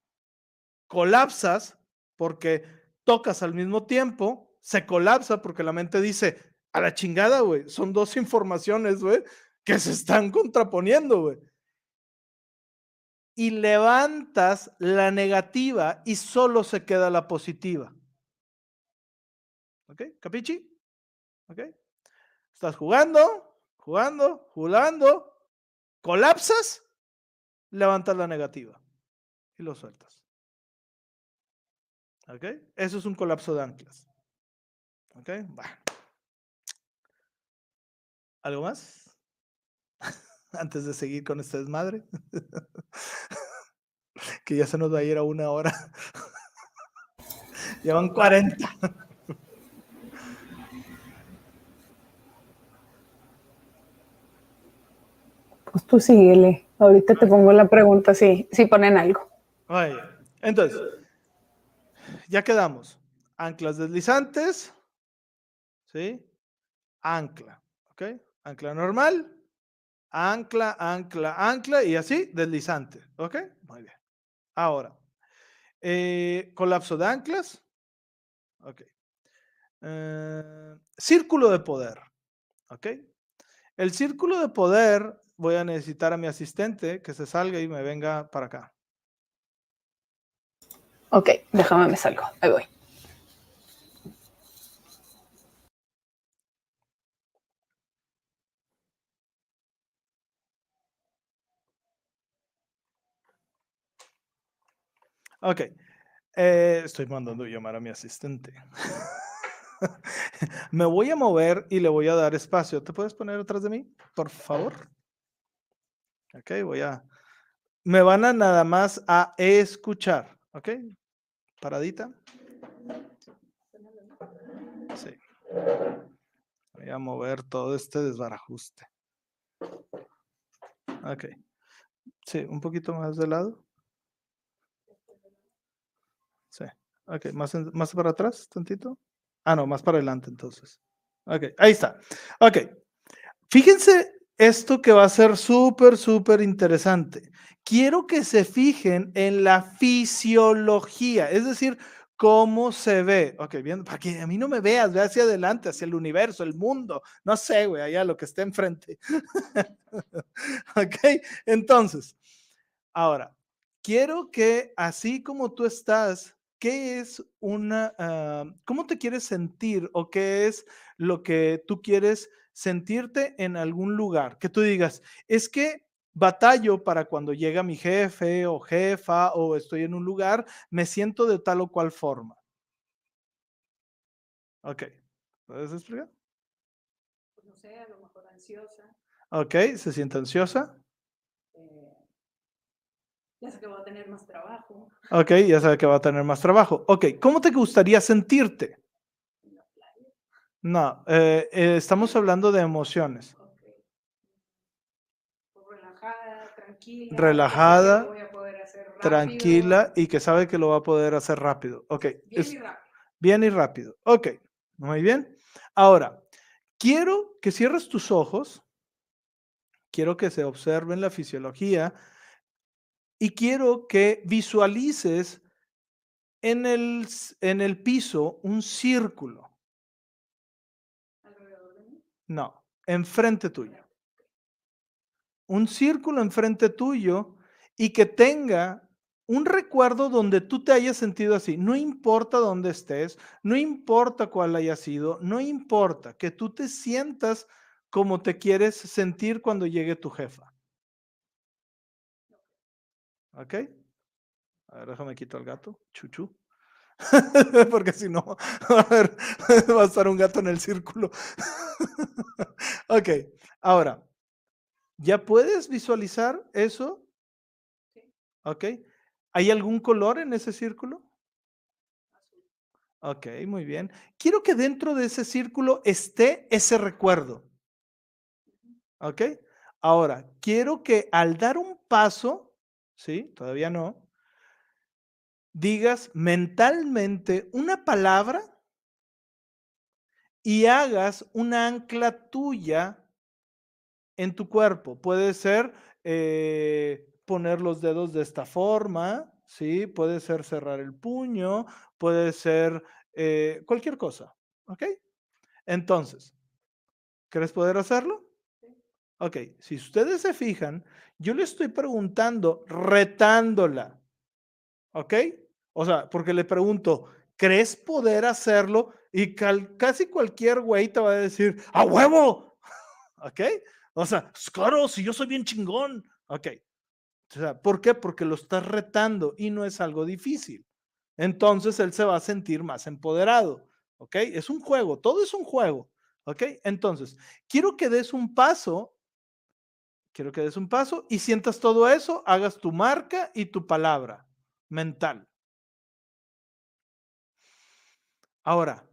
Colapsas porque tocas al mismo tiempo, se colapsa porque la mente dice, a la chingada, güey, son dos informaciones, güey, que se están contraponiendo, güey. Y levantas la negativa y solo se queda la positiva. ¿Ok? ¿Capichi? ¿Ok? Estás jugando, jugando, jugando, colapsas, levantas la negativa y lo sueltas. ¿Ok? Eso es un colapso de anclas. ¿Ok? Bueno. ¿Algo más? Antes de seguir con este desmadre. que ya se nos va a ir a una hora. Llevan 40. Pues tú síguele. Ahorita te pongo la pregunta si, si ponen algo. Entonces, ya quedamos. Anclas deslizantes, ¿sí? Ancla, ¿ok? Ancla normal, ancla, ancla, ancla y así deslizante, ¿ok? Muy bien. Ahora, eh, colapso de anclas, ok. Eh, círculo de poder, ¿ok? El círculo de poder, voy a necesitar a mi asistente que se salga y me venga para acá. Ok, déjame me salgo, ahí voy. Ok. Eh, estoy mandando llamar a mi asistente. Me voy a mover y le voy a dar espacio. ¿Te puedes poner atrás de mí, por favor? Ok, voy a... Me van a nada más a escuchar. Ok, paradita. Sí. Voy a mover todo este desbarajuste. Ok. Sí, un poquito más de lado. Sí. Ok, más, más para atrás, tantito. Ah, no, más para adelante entonces. Ok, ahí está. Ok. Fíjense esto que va a ser súper, súper interesante. Quiero que se fijen en la fisiología, es decir, cómo se ve. Ok, bien, para que a mí no me veas, ve hacia adelante, hacia el universo, el mundo. No sé, güey, allá lo que esté enfrente. ok, entonces, ahora, quiero que así como tú estás, ¿qué es una, ah, cómo te quieres sentir o qué es lo que tú quieres sentirte en algún lugar? Que tú digas, es que batallo para cuando llega mi jefe o jefa o estoy en un lugar, me siento de tal o cual forma. Ok, ¿puedes explicar? Pues no sé, a lo mejor ansiosa. Ok, ¿se siente ansiosa? Ya sé que va a tener más trabajo. Ok, ya sabe que va a tener más trabajo. Ok, ¿cómo te gustaría sentirte? No, eh, eh, estamos hablando de emociones. Pues relajada, tranquila. Relajada, voy a poder hacer tranquila y que sabe que lo va a poder hacer rápido. Ok, Bien es- y rápido. bien y rápido. Ok, muy bien. Ahora, quiero que cierres tus ojos. Quiero que se observen la fisiología y quiero que visualices en el, en el piso un círculo. Alrededor de mí. No, enfrente tuyo. Un círculo enfrente tuyo y que tenga un recuerdo donde tú te hayas sentido así. No importa dónde estés, no importa cuál haya sido, no importa que tú te sientas como te quieres sentir cuando llegue tu jefa. ¿Ok? A ver, déjame quitar el gato. Chuchu. Porque si no, a ver, va a estar un gato en el círculo. ok, ahora, ¿ya puedes visualizar eso? Ok. ¿Hay algún color en ese círculo? Ok, muy bien. Quiero que dentro de ese círculo esté ese recuerdo. ¿Ok? Ahora, quiero que al dar un paso, ¿sí? Todavía no, digas mentalmente una palabra y hagas una ancla tuya en tu cuerpo. Puede ser eh, poner los dedos de esta forma, ¿sí? Puede ser cerrar el puño, puede ser eh, cualquier cosa, ¿ok? Entonces, ¿quieres poder hacerlo? Ok, si ustedes se fijan, yo le estoy preguntando, retándola, ¿ok? O sea, porque le pregunto, ¿crees poder hacerlo? Y casi cualquier güey te va a decir, ¡a huevo! ¿Ok? O sea, "Es claro, si yo soy bien chingón. Ok. O sea, ¿por qué? Porque lo estás retando y no es algo difícil. Entonces él se va a sentir más empoderado. ¿Ok? Es un juego, todo es un juego. ¿Ok? Entonces, quiero que des un paso Quiero que des un paso y sientas todo eso, hagas tu marca y tu palabra mental. Ahora,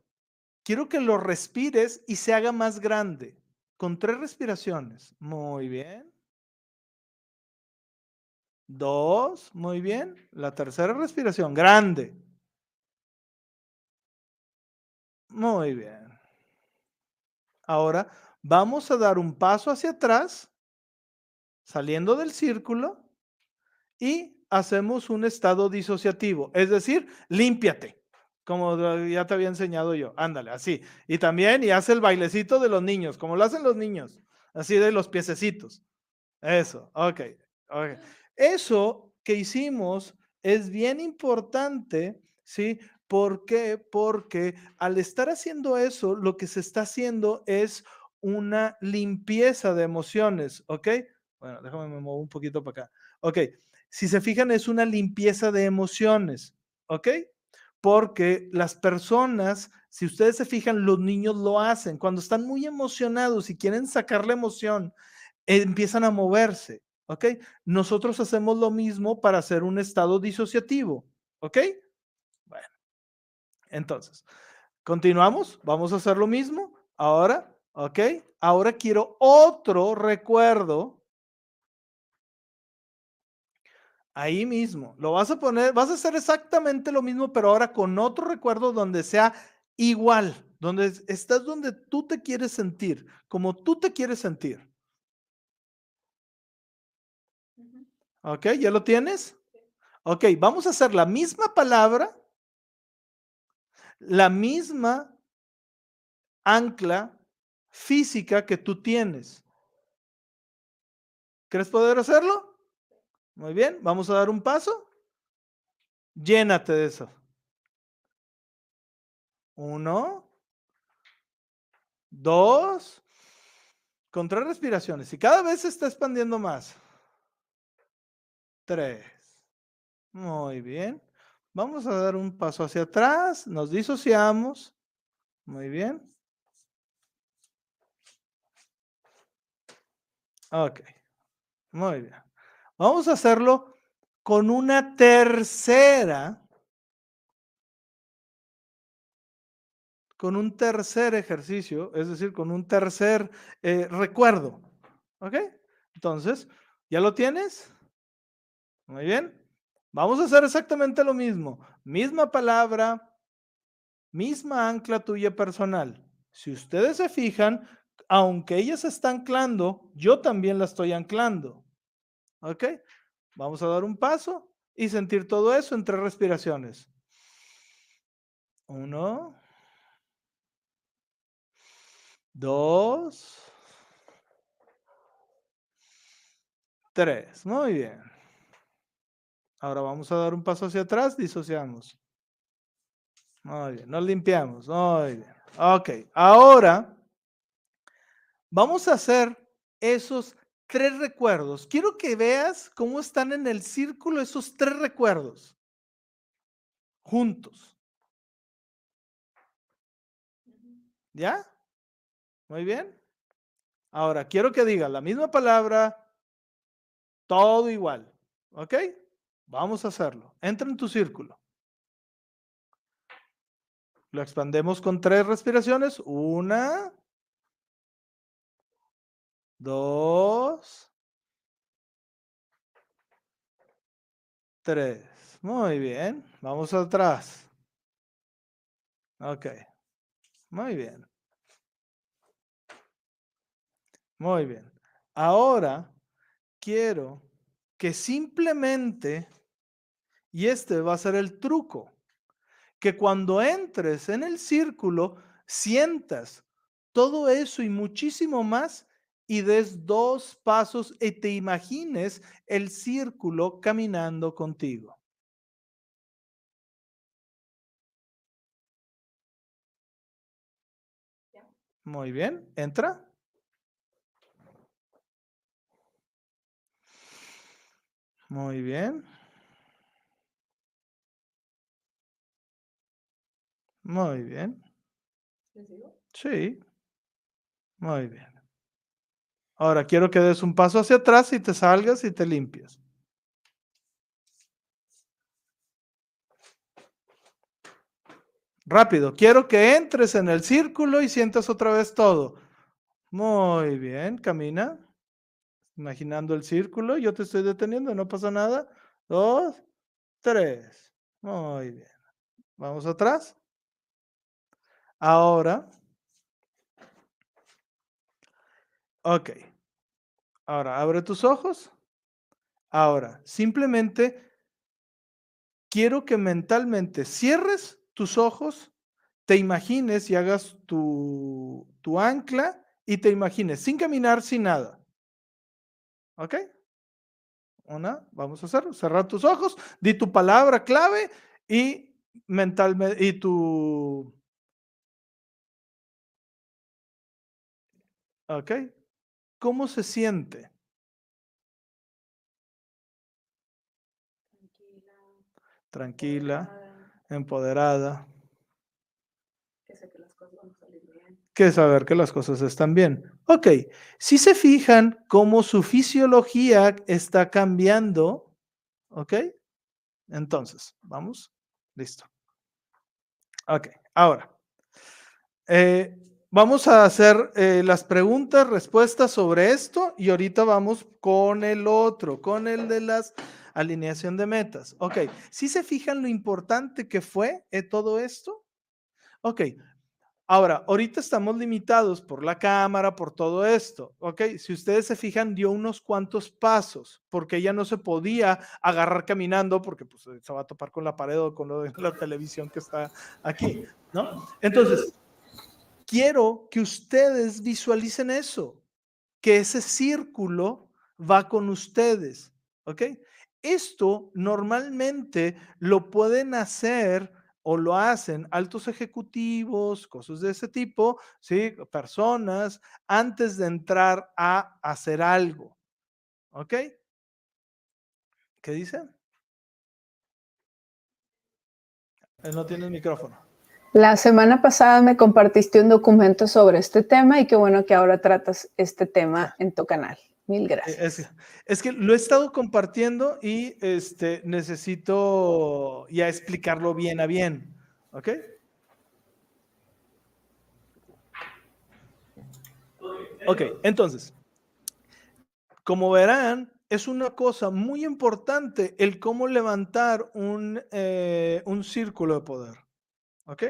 quiero que lo respires y se haga más grande, con tres respiraciones. Muy bien. Dos, muy bien. La tercera respiración, grande. Muy bien. Ahora vamos a dar un paso hacia atrás, saliendo del círculo, y hacemos un estado disociativo, es decir, límpiate, como ya te había enseñado yo. Ándale, así. Y también, y hace el bailecito de los niños, como lo hacen los niños, así de los piececitos. Eso, ok. okay. Eso que hicimos es bien importante, ¿sí? ¿Por qué? Porque al estar haciendo eso, lo que se está haciendo es una limpieza de emociones, ¿ok? Bueno, déjame me muevo un poquito para acá. Ok, si se fijan, es una limpieza de emociones, ¿ok? Porque las personas, si ustedes se fijan, los niños lo hacen. Cuando están muy emocionados y quieren sacar la emoción, empiezan a moverse, ¿ok? Nosotros hacemos lo mismo para hacer un estado disociativo, ¿ok? Bueno, entonces, continuamos, vamos a hacer lo mismo. Ahora, ¿ok? Ahora quiero otro recuerdo. Ahí mismo, lo vas a poner, vas a hacer exactamente lo mismo, pero ahora con otro recuerdo donde sea igual, donde estás donde tú te quieres sentir, como tú te quieres sentir. ¿Ok? ¿Ya lo tienes? Ok, vamos a hacer la misma palabra, la misma ancla física que tú tienes. ¿Crees poder hacerlo? Muy bien, vamos a dar un paso. Llénate de eso. Uno, dos, con tres respiraciones. Y cada vez se está expandiendo más. Tres. Muy bien. Vamos a dar un paso hacia atrás. Nos disociamos. Muy bien. Ok. Muy bien. Vamos a hacerlo con una tercera, con un tercer ejercicio, es decir, con un tercer eh, recuerdo. ¿Ok? Entonces, ¿ya lo tienes? Muy bien. Vamos a hacer exactamente lo mismo. Misma palabra, misma ancla tuya personal. Si ustedes se fijan, aunque ella se está anclando, yo también la estoy anclando. ¿Ok? Vamos a dar un paso y sentir todo eso en tres respiraciones. Uno. Dos. Tres. Muy bien. Ahora vamos a dar un paso hacia atrás, disociamos. Muy bien, nos limpiamos. Muy bien. Ok, ahora vamos a hacer esos tres recuerdos. Quiero que veas cómo están en el círculo esos tres recuerdos. Juntos. ¿Ya? Muy bien. Ahora, quiero que diga la misma palabra, todo igual. ¿Ok? Vamos a hacerlo. Entra en tu círculo. Lo expandemos con tres respiraciones. Una, dos, tres. Muy bien. Vamos atrás. Ok. Muy bien. Muy bien. Ahora quiero que simplemente y este va a ser el truco, que cuando entres en el círculo, sientas todo eso y muchísimo más y des dos pasos y te imagines el círculo caminando contigo. Muy bien, entra. Muy bien. Muy bien. Sí. Muy bien. Ahora quiero que des un paso hacia atrás y te salgas y te limpias. Rápido, quiero que entres en el círculo y sientas otra vez todo. Muy bien, camina. Imaginando el círculo, yo te estoy deteniendo, no pasa nada. Dos, tres. Muy bien. Vamos atrás. Ahora. Ok. Ahora, abre tus ojos. Ahora, simplemente quiero que mentalmente cierres tus ojos, te imagines y hagas tu, tu ancla y te imagines sin caminar, sin nada. ¿Ok? Una, vamos a hacerlo. Cerrar tus ojos, di tu palabra clave y mentalmente, y tu... ¿Ok? ¿Cómo se siente? Tranquila, empoderada. Que saber que las cosas están bien. Ok, si se fijan cómo su fisiología está cambiando, ok, entonces, vamos, listo. Ok, ahora, eh, vamos a hacer eh, las preguntas, respuestas sobre esto y ahorita vamos con el otro, con el de las alineación de metas. Ok, si se fijan lo importante que fue eh, todo esto? Ok, Ahora, ahorita estamos limitados por la cámara, por todo esto, ¿ok? Si ustedes se fijan, dio unos cuantos pasos, porque ella no se podía agarrar caminando, porque pues, se va a topar con la pared o con la televisión que está aquí, ¿no? Entonces, quiero que ustedes visualicen eso, que ese círculo va con ustedes, ¿ok? Esto normalmente lo pueden hacer o lo hacen altos ejecutivos, cosas de ese tipo, ¿sí? Personas antes de entrar a hacer algo. ¿Ok? ¿Qué dice? Él no tiene el micrófono. La semana pasada me compartiste un documento sobre este tema y qué bueno que ahora tratas este tema en tu canal. Mil gracias. Es, que lo he estado compartiendo y este, necesito ya explicarlo bien a bien. ¿Ok? Ok, entonces, como verán, es una cosa muy importante el cómo levantar un, eh, un círculo de poder. ¿Ok?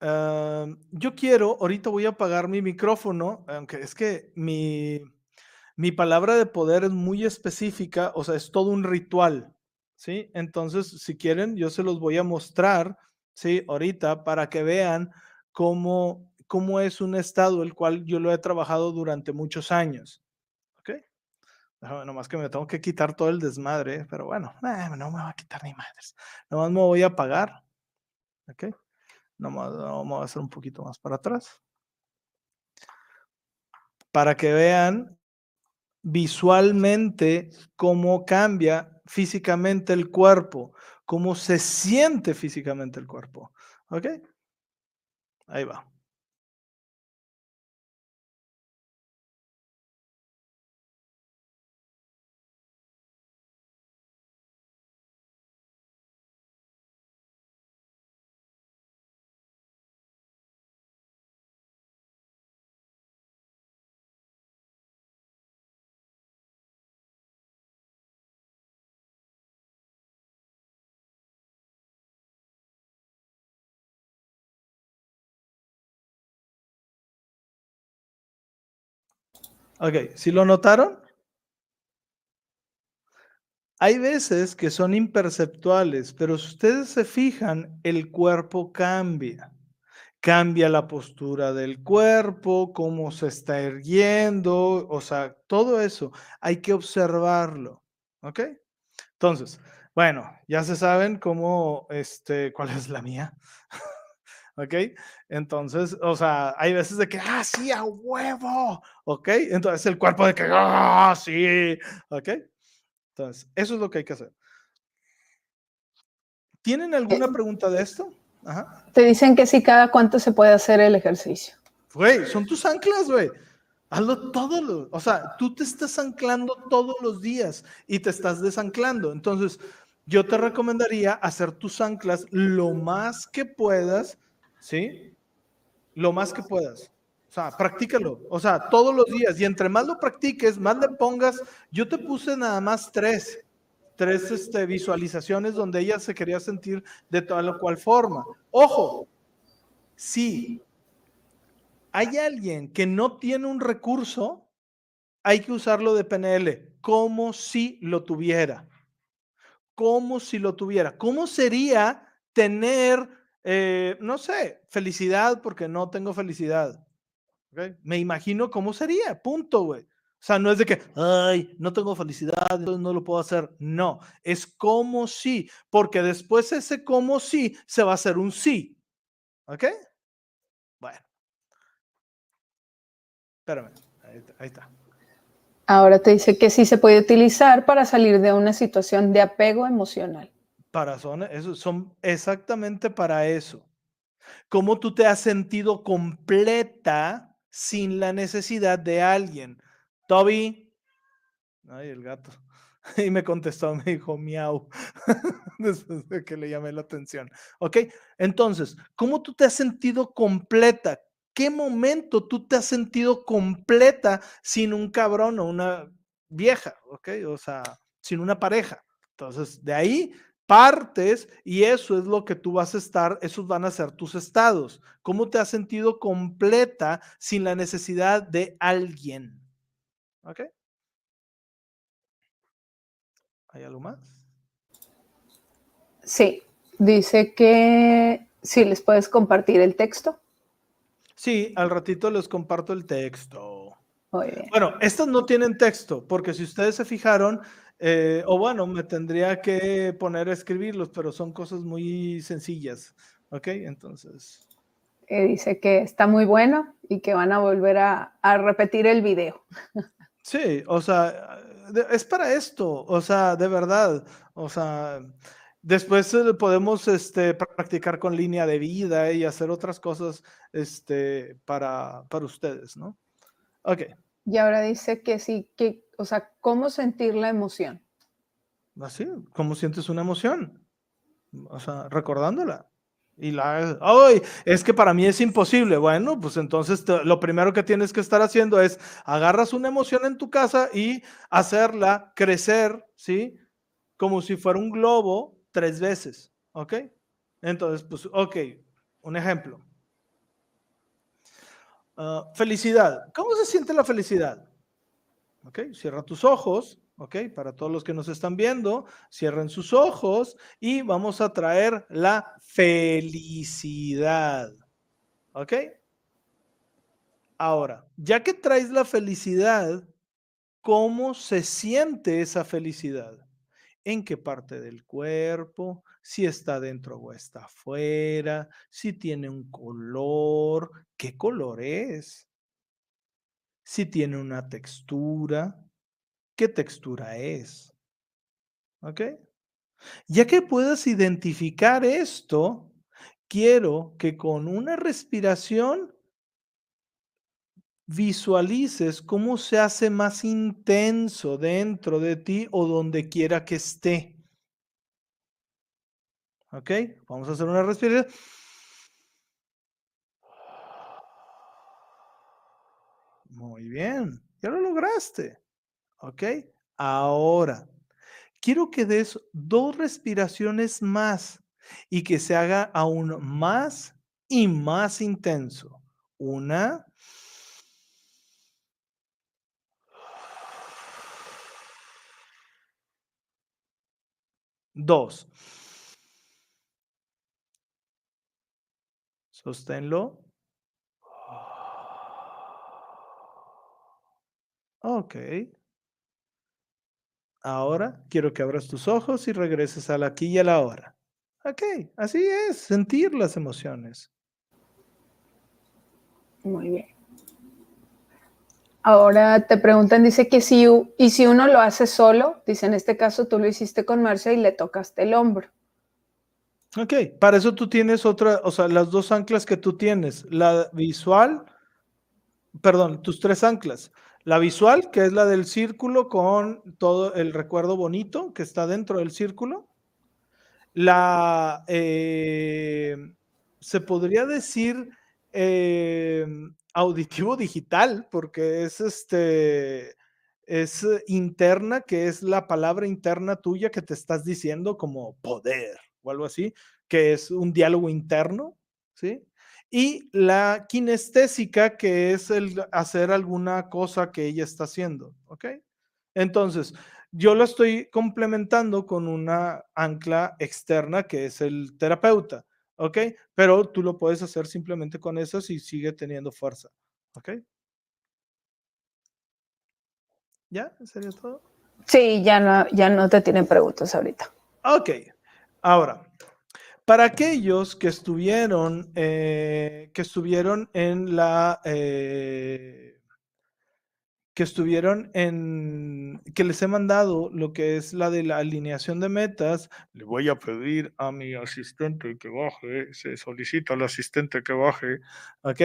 Yo quiero, ahorita voy a apagar mi micrófono, aunque es que mi, mi palabra de poder es muy específica, o sea, es todo un ritual, ¿sí? Entonces, si quieren, yo se los voy a mostrar, ¿sí? Ahorita para que vean cómo, cómo es un estado el cual yo lo he trabajado durante muchos años, ¿ok? nomás que me tengo que quitar todo el desmadre, pero bueno, no me va a quitar ni madres. Nomás me voy a apagar, ¿ok? Vamos a hacer un poquito más para atrás. Para que vean visualmente cómo cambia físicamente el cuerpo, cómo se siente físicamente el cuerpo. ¿Ok? Ahí va. Ok, ¿sí lo notaron? Hay veces que son imperceptuales, pero si ustedes se fijan, el cuerpo cambia. Cambia la postura del cuerpo, cómo se está erguiendo, o sea, todo eso hay que observarlo. ¿Ok? Entonces, bueno, ya se saben cómo, este, cuál es la mía. ¿ok? Entonces, o sea, hay veces de que, ah, sí, a huevo, ¿ok? Entonces el cuerpo de que, ah, sí, ¿ok? Entonces, eso es lo que hay que hacer. ¿Tienen alguna eh, pregunta de esto? Ajá. Te dicen que sí, cada cuánto se puede hacer el ejercicio. Güey, son tus anclas, güey. Hazlo todos los, o sea, tú te estás anclando todos los días y te estás desanclando. Entonces, yo te recomendaría hacer tus anclas lo más que puedas ¿sí? Lo más que puedas. O sea, practícalo. O sea, todos los días. Y entre más lo practiques, más le pongas. Yo te puse nada más tres. Tres este, visualizaciones donde ella se quería sentir de toda la cual forma. Ojo, si hay alguien que no tiene un recurso, hay que usarlo de PNL como si lo tuviera. Como si lo tuviera. ¿Cómo sería tener, eh, no sé, felicidad porque no tengo felicidad? Me imagino cómo sería, punto, güey. O sea, no es de que, ay, no tengo felicidad, entonces no lo puedo hacer. No, es como si, porque después ese como si se va a hacer un sí. ¿Ok? Bueno. Espérame, ahí está. Ahora te dice que sí se puede utilizar para salir de una situación de apego emocional. Para son, eso, son exactamente para eso. ¿Cómo tú te has sentido completa sin la necesidad de alguien? Toby, ay, el gato. Y me contestó, me dijo miau, después de que le llamé la atención. Ok, entonces, ¿cómo tú te has sentido completa? qué momento tú te has sentido completa sin un cabrón o una vieja, ¿ok? O sea, sin una pareja. Entonces, de ahí partes y eso es lo que tú vas a estar, esos van a ser tus estados. ¿Cómo te has sentido completa sin la necesidad de alguien? ¿Ok? ¿Hay algo más? Sí, dice que si les puedes compartir el texto. Sí, al ratito les comparto el texto. Bueno, estas no tienen texto, porque si ustedes se fijaron, eh, o bueno, me tendría que poner a escribirlos, pero son cosas muy sencillas. ¿Ok? Entonces. Eh, dice que está muy bueno y que van a volver a, a repetir el video. Sí, o sea, es para esto, o sea, de verdad, o sea, Después eh, podemos este, practicar con línea de vida y hacer otras cosas este, para, para ustedes, ¿no? Ok. Y ahora dice que sí, que, o sea, ¿cómo sentir la emoción? Así, ¿cómo sientes una emoción? O sea, recordándola. Y la, ¡ay! Es que para mí es imposible. Bueno, pues entonces lo primero que tienes que estar haciendo es agarras una emoción en tu casa y hacerla crecer, ¿sí? Como si fuera un globo tres veces, ¿ok? Entonces, pues, ok, un ejemplo. Ah, felicidad. ¿Cómo se siente la felicidad? Ok, cierra tus ojos, ok, para todos los que nos están viendo, cierren sus ojos y vamos a traer la felicidad, ok. Ahora, ya que traes la felicidad, ¿cómo se siente esa felicidad? en qué parte del cuerpo, si está dentro o está afuera, si tiene un color, qué color es, si tiene una textura, qué textura es. ¿Ok? Ya que puedas identificar esto, quiero que con una respiración visualices cómo se hace más intenso dentro de ti o donde quiera que esté. ¿Ok? Vamos a hacer una respiración. Muy bien, ya lo lograste. ¿Ok? Ahora, quiero que des dos respiraciones más y que se haga aún más y más intenso. Una. Dos. Sosténlo. Ok. Ahora quiero que abras tus ojos y regreses al aquí y a la hora. Ok, así es, sentir las emociones. Muy bien. Ahora te preguntan, dice que si, y si uno lo hace solo, dice en este caso tú lo hiciste con Marcia y le tocaste el hombro. Ok, para eso tú tienes otra, o sea, las dos anclas que tú tienes, la visual, perdón, tus tres anclas. La visual, que es la del círculo con todo el recuerdo bonito que está dentro del círculo. La, eh, se podría decir, eh, auditivo digital, porque es este, es interna, que es la palabra interna tuya que te estás diciendo como poder o algo así, que es un diálogo interno, ¿sí? Y la kinestésica, que es el hacer alguna cosa que ella está haciendo, ¿ok? Entonces, yo lo estoy complementando con una ancla externa que es el terapeuta, ¿ok? Pero tú lo puedes hacer simplemente con eso si sigue teniendo fuerza, ¿ok? ¿Ya? ¿Sería todo? Sí, ya no, ya no te tienen preguntas ahorita. Ok, ahora, para aquellos que estuvieron, eh, que estuvieron en la, eh, que estuvieron en, que les he mandado lo que es la de la alineación de metas, le voy a pedir a mi asistente que baje, se solicita al asistente que baje, ¿ok?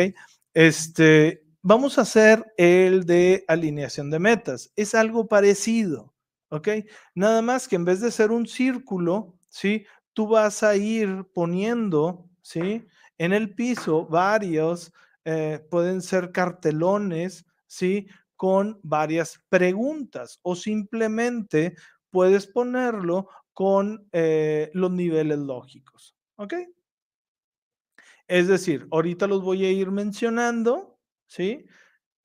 Este, vamos a hacer el de alineación de metas. Es algo parecido, ¿ok? Nada más que en vez de ser un círculo, ¿sí? Tú vas a ir poniendo, ¿sí? En el piso varios, eh, pueden ser cartelones, ¿sí? con varias preguntas o simplemente puedes ponerlo con eh, los niveles lógicos. ¿Ok? Es decir, ahorita los voy a ir mencionando, ¿sí?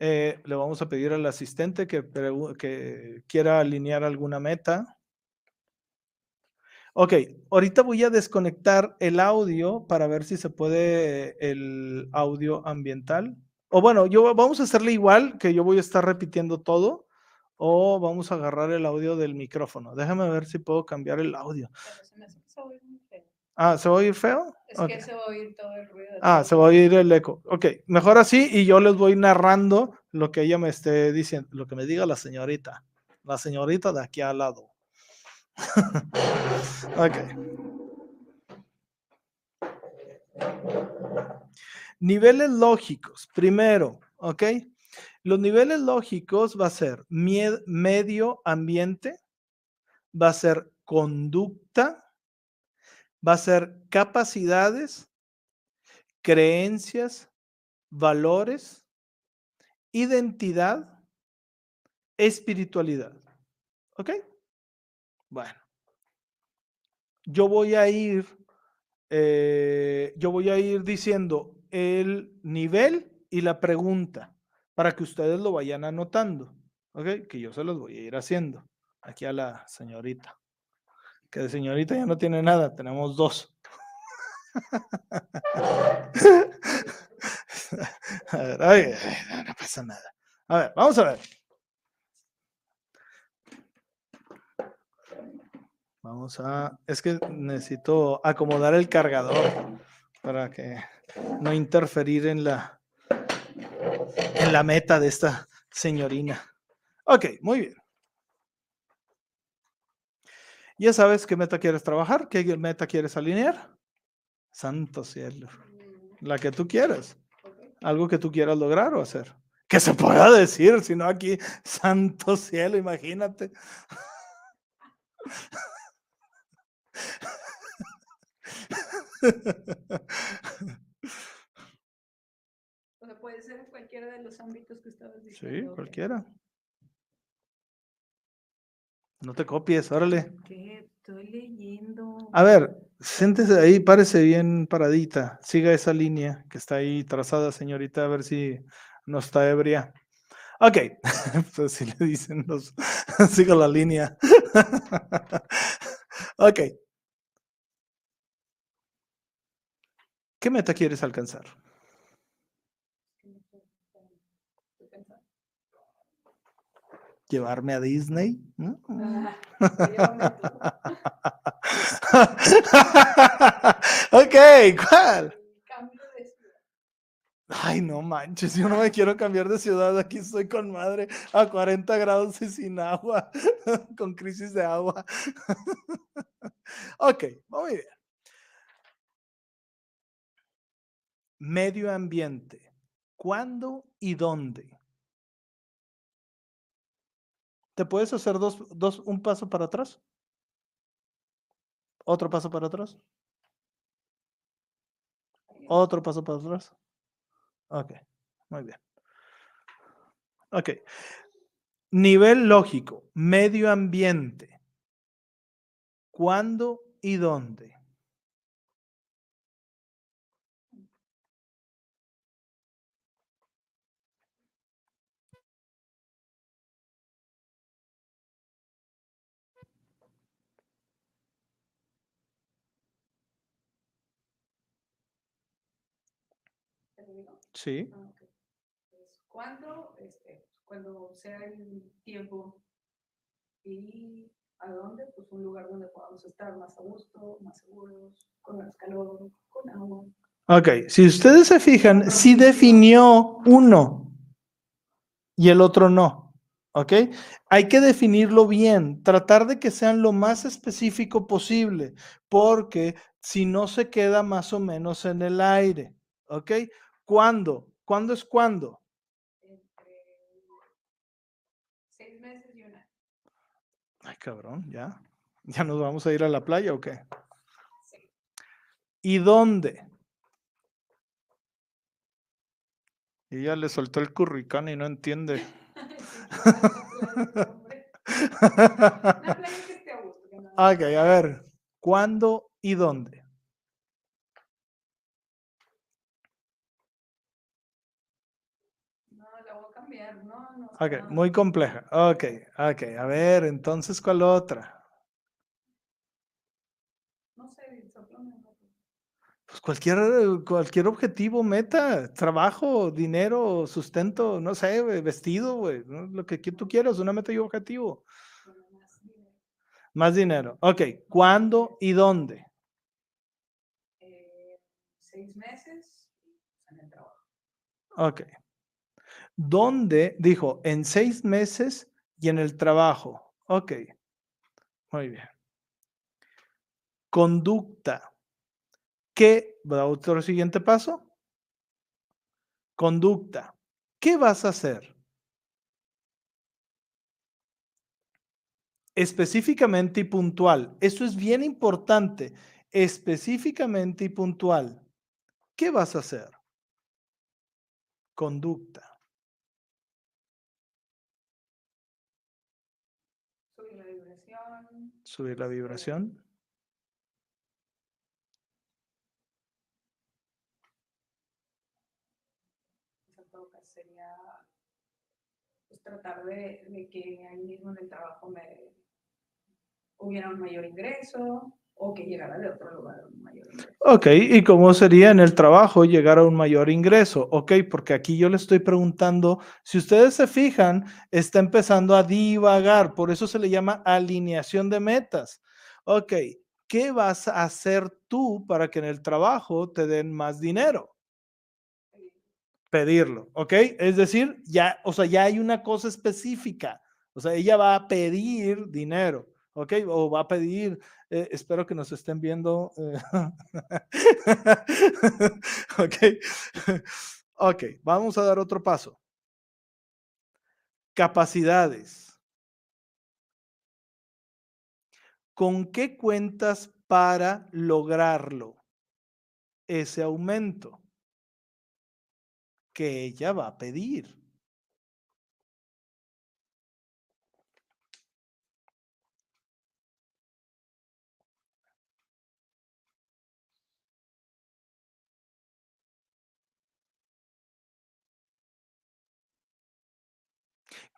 Eh, le vamos a pedir al asistente que, que quiera alinear alguna meta. Ok, ahorita voy a desconectar el audio para ver si se puede el audio ambiental. O bueno, yo vamos a hacerle igual, que yo voy a estar repitiendo todo, o vamos a agarrar el audio del micrófono. Déjame ver si puedo cambiar el audio. Ah, ¿se va a oír feo? Es que se va a oír todo el ruido. Ah, se va a oír el eco. Ok, mejor así y yo les voy narrando lo que ella me esté diciendo, lo que me diga la señorita. La señorita de aquí al lado. ok. Niveles lógicos. Primero, ¿ok? Los niveles lógicos va a ser medio ambiente, va a ser conducta, va a ser capacidades, creencias, valores, identidad, espiritualidad. ¿Ok? Bueno, yo voy a ir, eh, yo voy a ir diciendo el nivel y la pregunta para que ustedes lo vayan anotando, ¿ok? Que yo se los voy a ir haciendo aquí a la señorita. Que de señorita ya no tiene nada, tenemos dos. a ver, no pasa nada. A ver, vamos a ver. Vamos a, es que necesito acomodar el cargador para que no interferir en la, en la meta de esta señorina. Ok, muy bien. Ya sabes qué meta quieres trabajar, qué meta quieres alinear. Santo cielo. La que tú quieras. Algo que tú quieras lograr o hacer. Que se pueda decir, si no aquí, santo cielo, imagínate. puede ser en cualquiera de los ámbitos que estabas diciendo. Sí, cualquiera. No te copies, órale. ¿Qué? Estoy leyendo. A ver, siéntese ahí, párese bien paradita. Siga esa línea que está ahí trazada, señorita, a ver si no está ebria. Ok, pues si le dicen los, siga la línea. ok. ¿Qué meta quieres alcanzar? llevarme a Disney. Ah, ok, ¿cuál? Ay, no manches, yo no me quiero cambiar de ciudad, aquí estoy con madre a 40 grados y sin agua, con crisis de agua. ok, muy bien. Medio ambiente, ¿cuándo y dónde? ¿Te puedes hacer dos, dos, un paso para atrás? Otro paso para atrás. Otro paso para atrás. Ok. Muy bien. Ok. Nivel lógico, medio ambiente. ¿Cuándo y dónde? Sí. Ah, pues, ¿Cuándo? Este, cuando sea el tiempo y a dónde, pues un lugar donde podamos estar más a gusto, más seguros, con menos calor, con agua. Ok, si ustedes se fijan, sí definió uno y el otro no. ¿Ok? Hay que definirlo bien, tratar de que sean lo más específico posible, porque si no se queda más o menos en el aire. ¿Ok? ¿Cuándo? ¿Cuándo es cuándo? Entre seis meses y un año. Ay, cabrón, ya. ¿Ya nos vamos a ir a la playa o qué? Sí. ¿Y dónde? Y ya le soltó el curricán y no entiende. Una playa que esté a gusto, que no- Ok, a ver, ¿cuándo y dónde? No, la voy a cambiar, no, no. Ok, no. muy compleja. Ok, ok, a ver, entonces, ¿cuál otra? No sé. Pues cualquier, eh, cualquier objetivo, meta, trabajo, dinero, sustento, no sé, güey, vestido, güey, ¿no? lo que tú quieras, una meta y objetivo. Más dinero. Más dinero. Ok, ¿cuándo y dónde? Eh, seis meses en el trabajo. Ok. ¿Dónde? Dijo, en seis meses y en el trabajo. Ok. Muy bien. Conducta. ¿Qué? ¿Va otro siguiente paso? Conducta. ¿Qué vas a hacer? Específicamente y puntual. Eso es bien importante. Específicamente y puntual. ¿Qué vas a hacer? Conducta. Subir la vibración. Subir la vibración. caso sería pues, tratar de, de que ahí mismo en el trabajo me hubiera un mayor ingreso o que llegara de otro lugar un mayor ingreso. Ok, ¿y cómo sería en el trabajo llegar a un mayor ingreso? Ok, porque aquí yo le estoy preguntando, si ustedes se fijan, está empezando a divagar, por eso se le llama alineación de metas. Ok, ¿qué vas a hacer tú para que en el trabajo te den más dinero? Pedirlo, ¿ok? Es decir, ya, o sea, ya hay una cosa específica, o sea, ella va a pedir dinero. ¿Ok? O va a pedir, eh, espero que nos estén viendo. eh, ok. ok, vamos a dar otro paso. Capacidades. ¿Con qué cuentas para lograrlo? Ese aumento que ella va a pedir.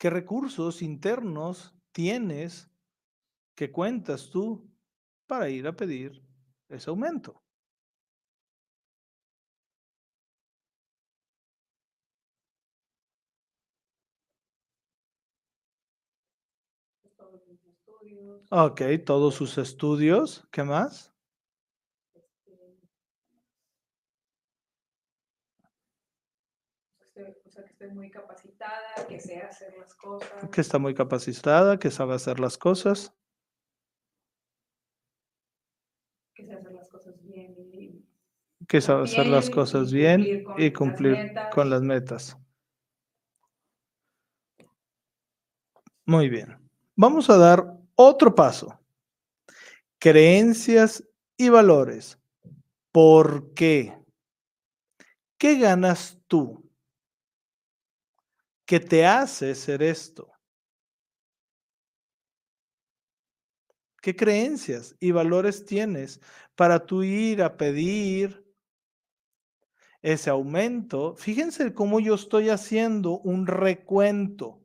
¿Qué recursos internos tienes que cuentas tú para ir a pedir ese aumento? Ok, todos sus estudios. ¿Qué más? Esté- o sea, que esté muy capacitada, que sé hacer las cosas. Que está muy capacitada, que sabe hacer las cosas. que sé hacer las cosas bien y Que sabe hacer las Bien, y cosas bien cumplir y cumplir con las metas. Muy bien. Vamos a dar otro paso. Creencias y valores. ¿Por qué? ¿Qué ganas tú que te hace ser esto? ¿Qué creencias y valores tienes para tú ir a pedir ese aumento? Fíjense cómo yo estoy haciendo un recuento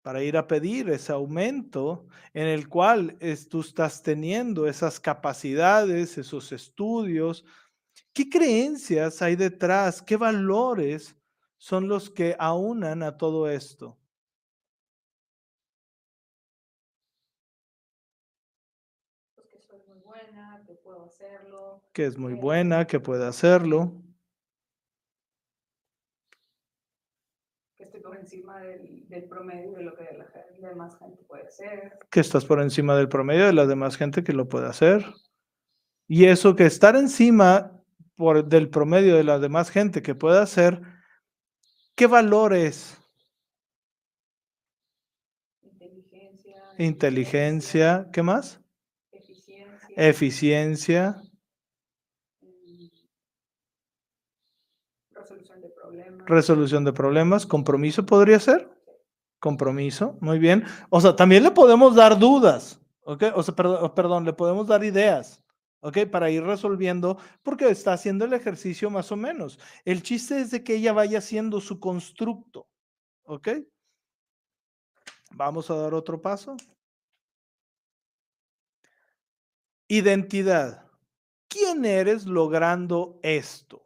para ir a pedir ese aumento en el cual tú estás teniendo esas capacidades, esos estudios. ¿Qué creencias hay detrás? ¿Qué valores son los que aunan a todo esto? que es muy buena, que puede hacerlo. Que estoy por encima del, promedio de lo que la, demás gente puede hacer. Que estás por encima del promedio de la demás gente que lo puede hacer. Y eso que estar encima por, del promedio de la demás gente que puede hacer, ¿qué valores? Inteligencia. Inteligencia. ¿Qué más? Eficiencia. Eficiencia. resolución de problemas, compromiso podría ser. Compromiso, muy bien. O sea, también le podemos dar dudas, ¿ok? O sea, perdón, perdón, le podemos dar ideas, ¿ok? Para ir resolviendo, porque está haciendo el ejercicio más o menos. El chiste es de que ella vaya haciendo su constructo, ¿ok? Vamos a dar otro paso. Identidad. ¿Quién eres logrando esto?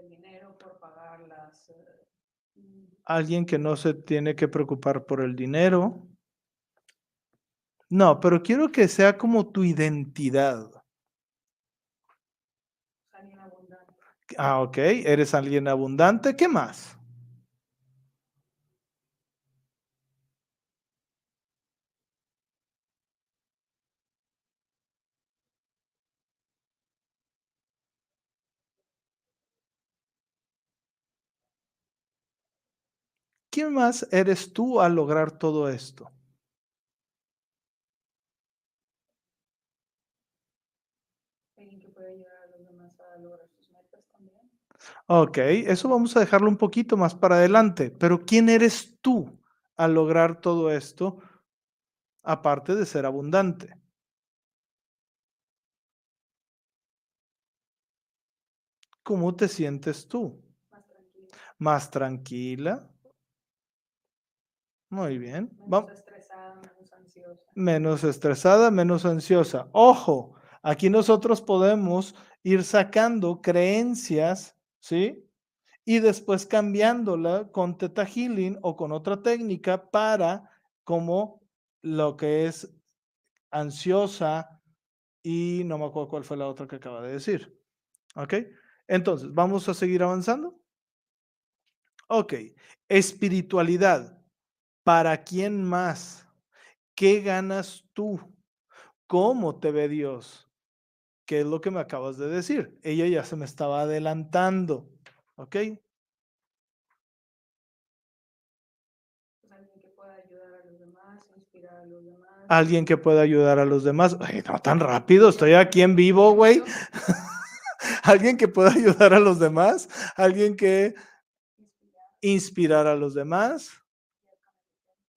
el dinero, Eh. Alguien que no se tiene que preocupar por el dinero. No, pero quiero que sea como tu identidad. Ah, ok, eres alguien abundante. ¿Qué más? ¿Quién más eres tú al lograr todo esto? Ok, eso vamos a dejarlo un poquito más para adelante, pero ¿quién eres tú al lograr todo esto, aparte de ser abundante? ¿Cómo te sientes tú? Más tranquila. Más tranquila. Muy bien. Menos estresada, menos ansiosa. Menos estresada, menos ansiosa. Ojo, aquí nosotros podemos ir sacando creencias, ¿sí? Y después cambiándola con Teta Healing o con otra técnica para como lo que es ansiosa y no me acuerdo cuál fue la otra que acaba de decir. ¿Ok? Entonces, vamos a seguir avanzando. Ok, espiritualidad. ¿Para quién más? ¿Qué ganas tú? ¿Cómo te ve Dios? ¿Qué es lo que me acabas de decir? Ella ya se me estaba adelantando. ¿Ok? Pues alguien que pueda ayudar a los demás, inspirar a los demás. Alguien que pueda ayudar a los demás. Ay, no tan rápido, estoy aquí en vivo, güey. alguien que pueda ayudar a los demás. Alguien que inspirar a los demás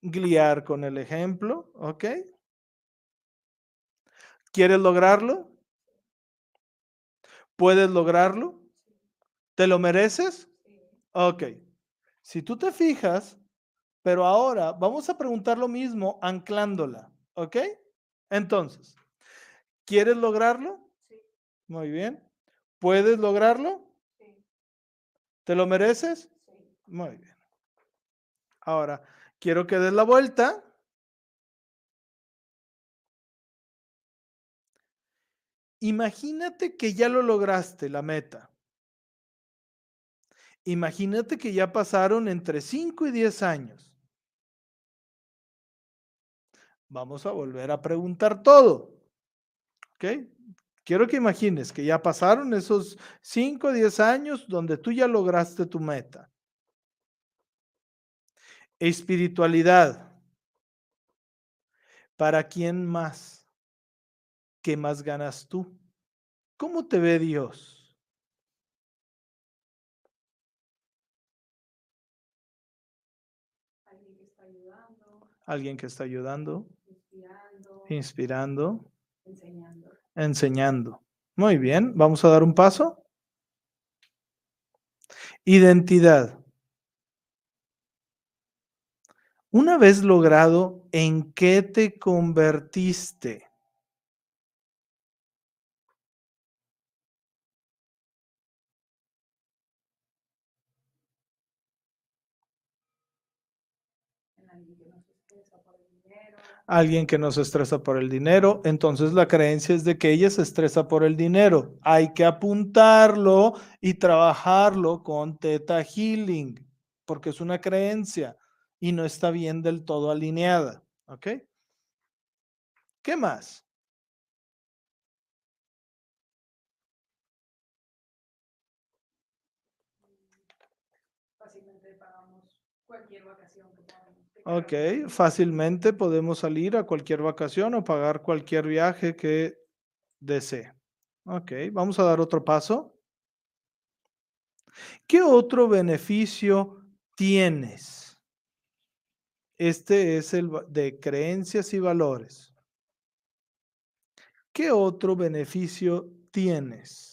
guiar con el ejemplo, ¿ok? ¿Quieres lograrlo? ¿Puedes lograrlo? ¿Te lo mereces? Ok. Si tú te fijas, pero ahora vamos a preguntar lo mismo anclándola, ¿ok? Entonces, ¿quieres lograrlo? Sí. Muy bien. ¿Puedes lograrlo? Sí. ¿Te lo mereces? Sí. Muy bien. Ahora, Quiero que des la vuelta. Imagínate que ya lo lograste, la meta. Imagínate que ya pasaron entre 5 y 10 años. Vamos a volver a preguntar todo. ¿Ok? quiero que imagines que ya pasaron esos 5 o 10 años donde tú ya lograste tu meta. Espiritualidad. ¿Para quién más? ¿Qué más ganas tú? ¿Cómo te ve Dios? Alguien que está ayudando, Alguien que está ayudando, inspirando, inspirando, enseñando. enseñando. Muy bien, vamos a dar un paso. Identidad. Una vez logrado, ¿en qué te convertiste? En alguien que no se estresa por el dinero, Alguien que no se estresa por el dinero, entonces la creencia es de que ella se estresa por el dinero. Hay que apuntarlo y trabajarlo con Theta Healing, porque es una creencia y no está bien del todo alineada. ¿Ok? ¿Qué más? fácilmente pagamos cualquier vacación que Ok, fácilmente podemos salir a cualquier vacación o pagar cualquier viaje que desee. Ok, vamos a dar otro paso. ¿Qué otro beneficio tienes? Este es el de creencias y valores. ¿Qué otro beneficio tienes?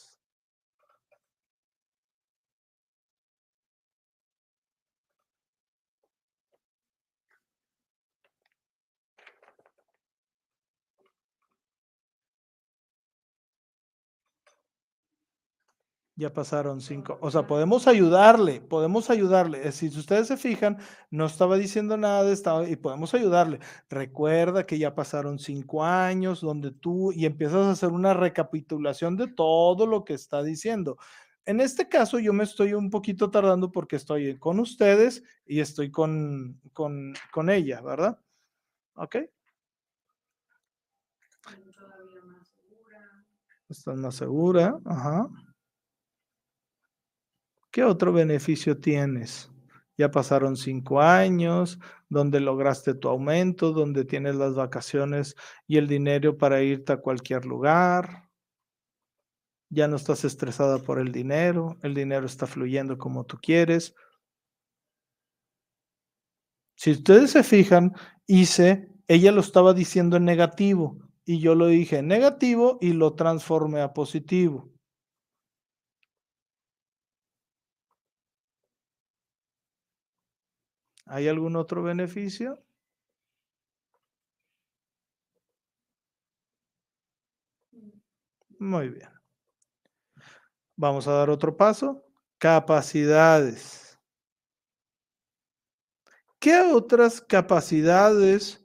Ya pasaron cinco. O sea, podemos ayudarle, podemos ayudarle. Si ustedes se fijan, no estaba diciendo nada de estado y podemos ayudarle. Recuerda que ya pasaron cinco años donde tú y empiezas a hacer una recapitulación de todo lo que está diciendo. En este caso, yo me estoy un poquito tardando porque estoy con ustedes y estoy con, con, con ella, ¿verdad? ¿Ok? Siendo todavía más segura. Estás más segura. Ajá. ¿Qué otro beneficio tienes? Ya pasaron cinco años, donde lograste tu aumento, donde tienes las vacaciones y el dinero para irte a cualquier lugar. Ya no estás estresada por el dinero, el dinero está fluyendo como tú quieres. Si ustedes se fijan, hice, ella lo estaba diciendo en negativo y yo lo dije en negativo y lo transformé a positivo. ¿Hay algún otro beneficio? Muy bien. Vamos a dar otro paso. Capacidades. ¿Qué otras capacidades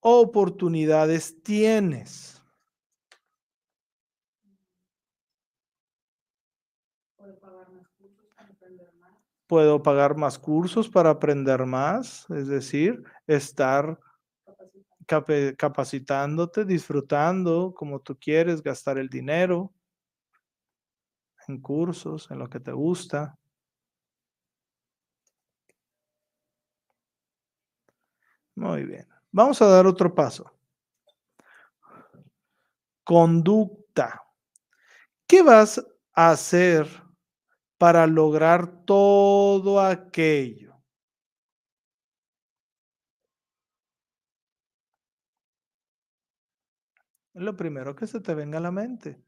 o oportunidades tienes? Puedo pagar más cursos para aprender más. Puedo pagar más cursos para aprender más, es decir, estar capacitándote, disfrutando como tú quieres, gastar el dinero en cursos, en lo que te gusta. Muy bien. Vamos a dar otro paso. Conducta. ¿Qué vas a hacer para lograr todo aquello? Lo primero que se te venga a la mente.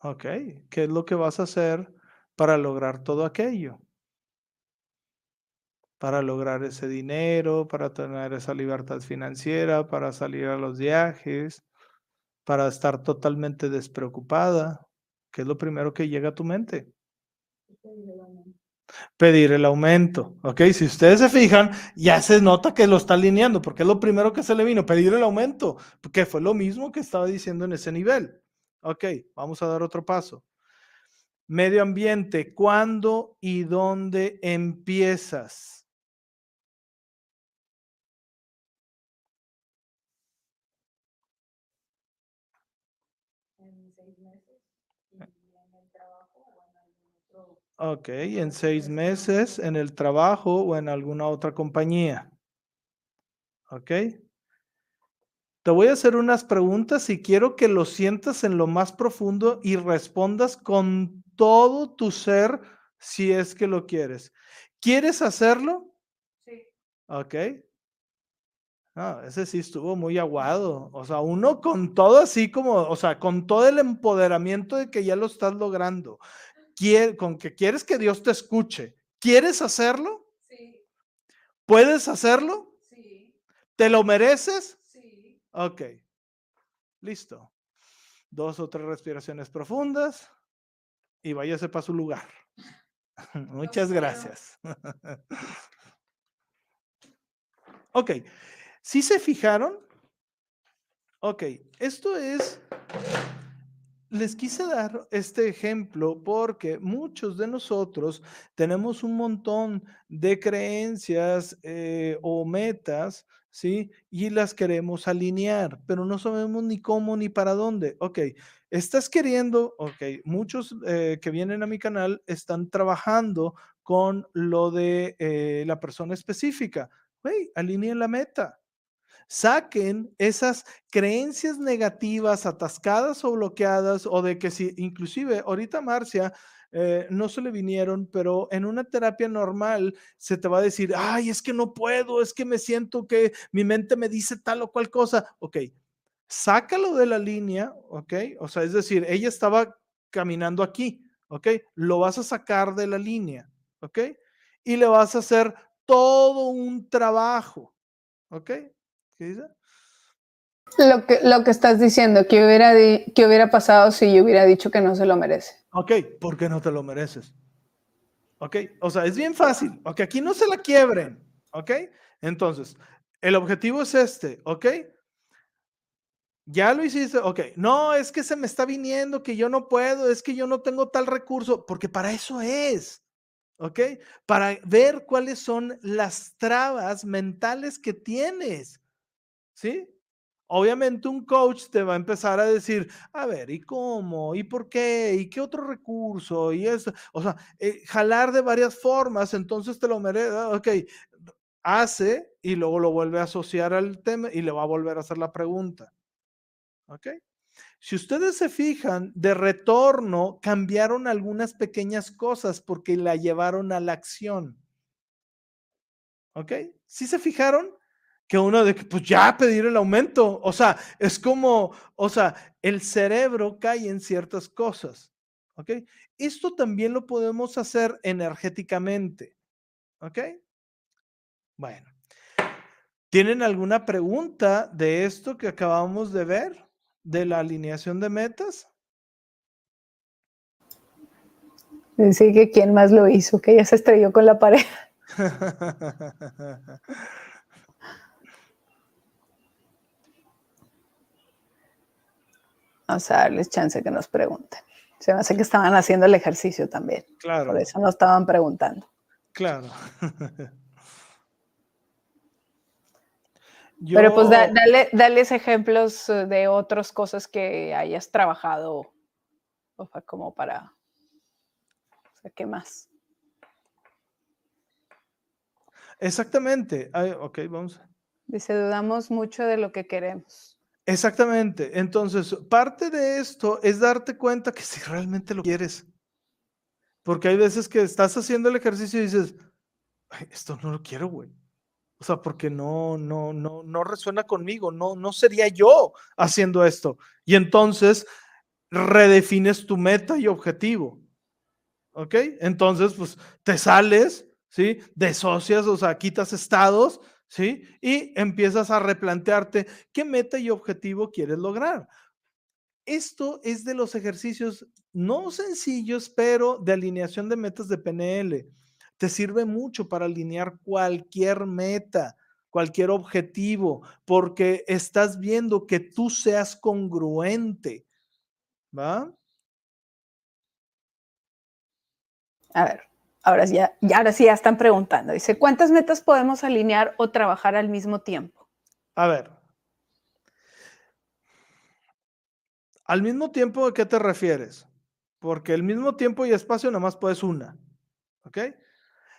Ok, ¿qué es lo que vas a hacer para lograr todo aquello? Para lograr ese dinero, para tener esa libertad financiera, para salir a los viajes, para estar totalmente despreocupada. ¿Qué es lo primero que llega a tu mente? pedir el aumento. Pedir el aumento, ¿ok? Si ustedes se fijan, ya se nota que lo está alineando, porque es lo primero que se le vino, pedir el aumento, porque fue lo mismo que estaba diciendo en ese nivel, Ok, vamos a dar otro paso. Medio ambiente, ¿cuándo y dónde empiezas? En seis meses y en el trabajo o en algún otro. Ok, en seis meses en el trabajo o en alguna otra compañía. Ok. Te voy a hacer unas preguntas y quiero que lo sientas en lo más profundo y respondas con todo tu ser si es que lo quieres. ¿Quieres hacerlo? Sí. Ok. Ah, ese sí estuvo muy aguado. O sea, uno con todo así como, o sea, con todo el empoderamiento de que ya lo estás logrando. Con que quieres que Dios te escuche. ¿Quieres hacerlo? Sí. ¿Puedes hacerlo? Sí. ¿Te lo mereces? Ok. Listo. Dos o tres respiraciones profundas y váyase para su lugar. Muchas gracias. ok. ¿Sí se fijaron? Ok, esto es, les quise dar este ejemplo porque muchos de nosotros tenemos un montón de creencias eh, o metas, ¿sí? Y las queremos alinear, pero no sabemos ni cómo ni para dónde. Ok, estás queriendo, ok, muchos eh, que vienen a mi canal están trabajando con lo de eh, la persona específica. Güey, alineen la meta saquen esas creencias negativas atascadas o bloqueadas o de que si inclusive ahorita Marcia eh, no se le vinieron, pero en una terapia normal se te va a decir, ay, es que no puedo, es que me siento que mi mente me dice tal o cual cosa. Ok, sácalo de la línea, ok, o sea, es decir, ella estaba caminando aquí, ok, lo vas a sacar de la línea, ok, y le vas a hacer todo un trabajo, ok, ¿Qué dice? Lo que, lo que estás diciendo, que hubiera, que hubiera pasado si yo hubiera dicho que no se lo merece. Ok, ¿por qué no te lo mereces? Ok, o sea, es bien fácil. Ok, aquí no se la quiebren. Ok, entonces, el objetivo es este. Ok, ya lo hiciste. Ok, no, es que se me está viniendo, que yo no puedo, es que yo no tengo tal recurso, porque para eso es. Ok, para ver cuáles son las trabas mentales que tienes. ¿Sí? Obviamente un coach te va a empezar a decir, a ver, ¿y cómo? ¿Y por qué? ¿Y qué otro recurso? Y eso, o sea, eh, jalar de varias formas, entonces te lo merece, ok, hace y luego lo vuelve a asociar al tema y le va a volver a hacer la pregunta. ¿Ok? Si ustedes se fijan, de retorno cambiaron algunas pequeñas cosas porque la llevaron a la acción. ¿Ok? ¿Sí se fijaron? Que uno de que pues ya pedir el aumento, o sea, es como, o sea, el cerebro cae en ciertas cosas, ¿ok? Esto también lo podemos hacer energéticamente, ¿ok? Bueno, ¿tienen alguna pregunta de esto que acabamos de ver, de la alineación de metas? Dice que quién más lo hizo, que ella se estrelló con la pared. Vamos a darles chance que nos pregunten. Se me hace que estaban haciendo el ejercicio también. claro, Por eso no estaban preguntando. claro. Pero pues da- dale, dales ejemplos eh, de otras cosas que hayas trabajado, o sea, como para, o sea, ¿qué más? Exactamente. Ay, ok, vamos. Dice, dudamos mucho de lo que queremos. Exactamente. Entonces, parte de esto es darte cuenta que si realmente lo quieres. Porque hay veces que estás haciendo el ejercicio y dices, "Ay, esto no lo quiero, güey. O sea, porque no, no, no, no resuena conmigo, no, no sería yo haciendo esto. Y entonces redefines tu meta y objetivo. ¿Ok? Entonces, pues te sales, ¿sí? Desocias, o sea, quitas estados, ¿sí? Y empiezas a replantearte qué meta y objetivo quieres lograr. Esto es de los ejercicios no sencillos, pero de alineación de metas de PNL. Te sirve mucho para alinear cualquier meta, cualquier objetivo, porque estás viendo que tú seas congruente. ¿Va? A ver, ahora, ya, ya, ahora sí ya están preguntando. Dice, ¿cuántas metas podemos alinear o trabajar al mismo tiempo? A ver. Al mismo tiempo, ¿a qué te refieres? Porque el mismo tiempo y espacio nada más puedes una. ¿Ok?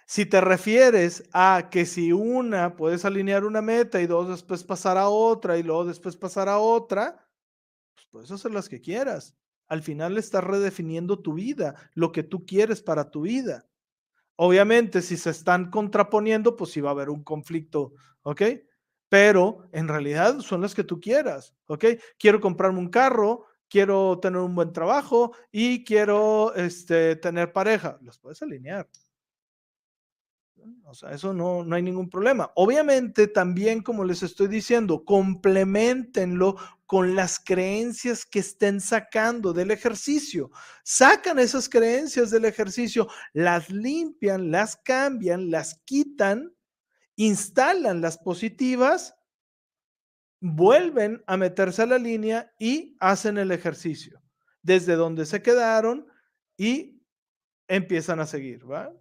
Si te refieres a que si una puedes alinear una meta y dos después pasar a otra y luego después pasar a otra, pues puedes hacer las que quieras. Al final estás redefiniendo tu vida, lo que tú quieres para tu vida. Obviamente, si se están contraponiendo, pues sí va a haber un conflicto, ¿ok? Pero en realidad son las que tú quieras, ¿ok? Quiero comprarme un carro, quiero tener un buen trabajo y quiero este, tener pareja. Las puedes alinear. O sea, eso no, no hay ningún problema. Obviamente, también, como les estoy diciendo, complementenlo con las creencias que estén sacando del ejercicio. Sacan esas creencias del ejercicio, las limpian, las cambian, las quitan, instalan las positivas, vuelven a meterse a la línea y hacen el ejercicio desde donde se quedaron y empiezan a seguir, ¿va?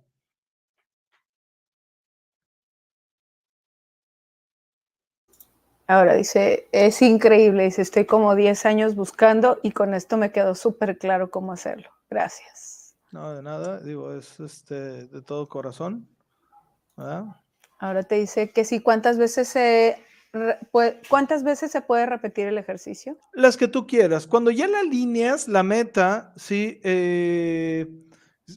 Ahora dice, es increíble, dice, estoy como 10 años buscando y con esto me quedó súper claro cómo hacerlo. Gracias. No, de nada, digo, es este, de todo corazón. Ahora te dice que sí, ¿cuántas veces se ¿Cuántas veces se puede repetir el ejercicio? Las que tú quieras. Cuando ya la alineas, la meta, sí, eh,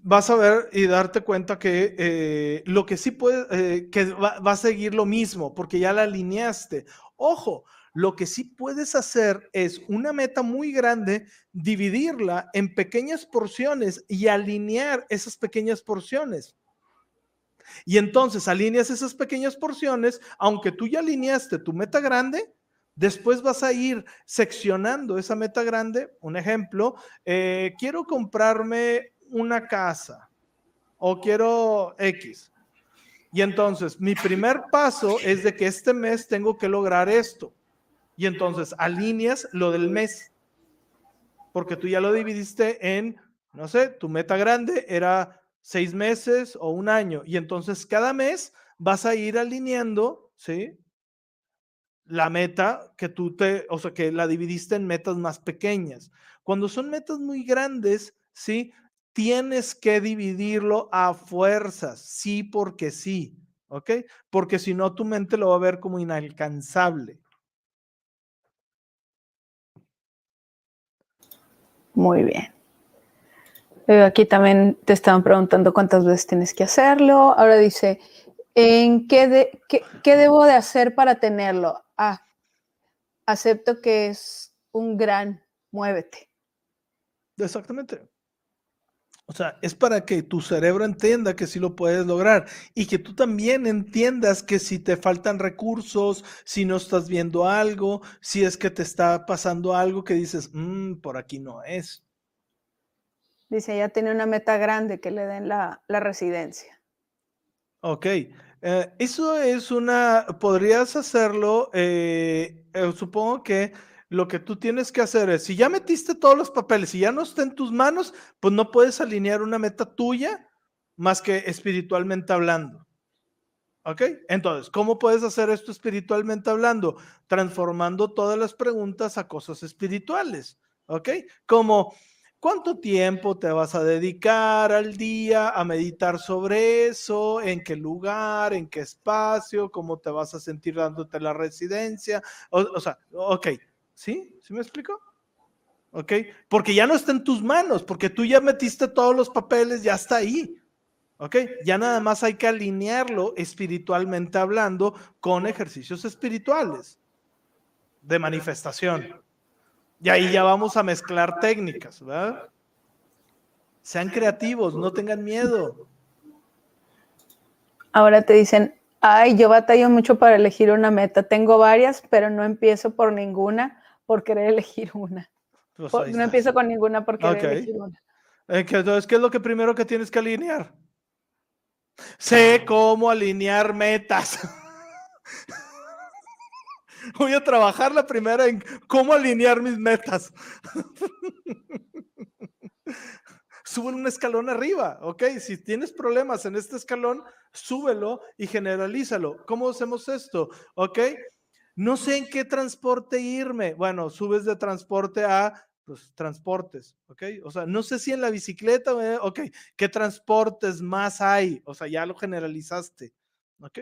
vas a ver y darte cuenta que eh, lo que sí puede, eh, que va, va, a seguir lo mismo, porque ya la alineaste. Ojo, lo que sí puedes hacer es una meta muy grande, dividirla en pequeñas porciones y alinear esas pequeñas porciones. Y entonces alineas esas pequeñas porciones, aunque tú ya alineaste tu meta grande, después vas a ir seccionando esa meta grande. Un ejemplo, eh, quiero comprarme una casa o quiero X. Y entonces, mi primer paso es de que este mes tengo que lograr esto. Y entonces alineas lo del mes. Porque tú ya lo dividiste en, no sé, tu meta grande era seis meses o un año. Y entonces cada mes vas a ir alineando, ¿sí? La meta que tú te, o sea, que la dividiste en metas más pequeñas. Cuando son metas muy grandes, ¿sí? Tienes que dividirlo a fuerzas, sí porque sí, ¿ok? Porque si no, tu mente lo va a ver como inalcanzable. Muy bien. Eh, aquí también te estaban preguntando cuántas veces tienes que hacerlo. Ahora dice, ¿en qué, qué debo de hacer para tenerlo? Ah, acepto que es un gran muévete. Exactamente. O sea, es para que tu cerebro entienda que sí lo puedes lograr y que tú también entiendas que si te faltan recursos, si no estás viendo algo, si es que te está pasando algo que dices, mmm, por aquí no es. Dice, ya tiene una meta grande que le den la, residencia. Ok, eh, eso es una, podrías hacerlo, eh, eh, supongo que lo que tú tienes que hacer es, si ya metiste todos los papeles y ya no está en tus manos, pues no puedes alinear una meta tuya más que espiritualmente hablando. ¿Ok? Entonces, ¿cómo puedes hacer esto espiritualmente hablando? Transformando todas las preguntas a cosas espirituales. ¿Ok? Como, ¿cuánto tiempo te vas a dedicar al día a meditar sobre eso? ¿En qué lugar? ¿En qué espacio? ¿Cómo te vas a sentir dándote la residencia? O, o sea, ok, ¿Sí? ¿Sí me explico? ¿Ok? Porque ya no está en tus manos, porque tú ya metiste todos los papeles, ya está ahí. ¿Ok? Ya nada más hay que alinearlo espiritualmente hablando con ejercicios espirituales de manifestación. Y ahí ya vamos a mezclar técnicas, ¿verdad? Sean creativos, no tengan miedo. Ahora te dicen, ay, yo batallo mucho para elegir una meta. Tengo varias, pero no empiezo por ninguna por querer elegir una. Pues no empiezo con ninguna por querer elegir una. Entonces, ¿qué es lo que primero que tienes que alinear? Sé cómo alinear metas. Voy a trabajar la primera en cómo alinear mis metas. Sube un escalón arriba, ¿ok? Si tienes problemas en este escalón, súbelo y generalízalo. ¿Cómo hacemos esto? ¿Ok? No sé en qué transporte irme. Bueno, subes de transporte a pues, transportes, ¿ok? O sea, no sé si en la bicicleta, eh, ok, ¿qué transportes más hay? O sea, ya lo generalizaste, ¿ok?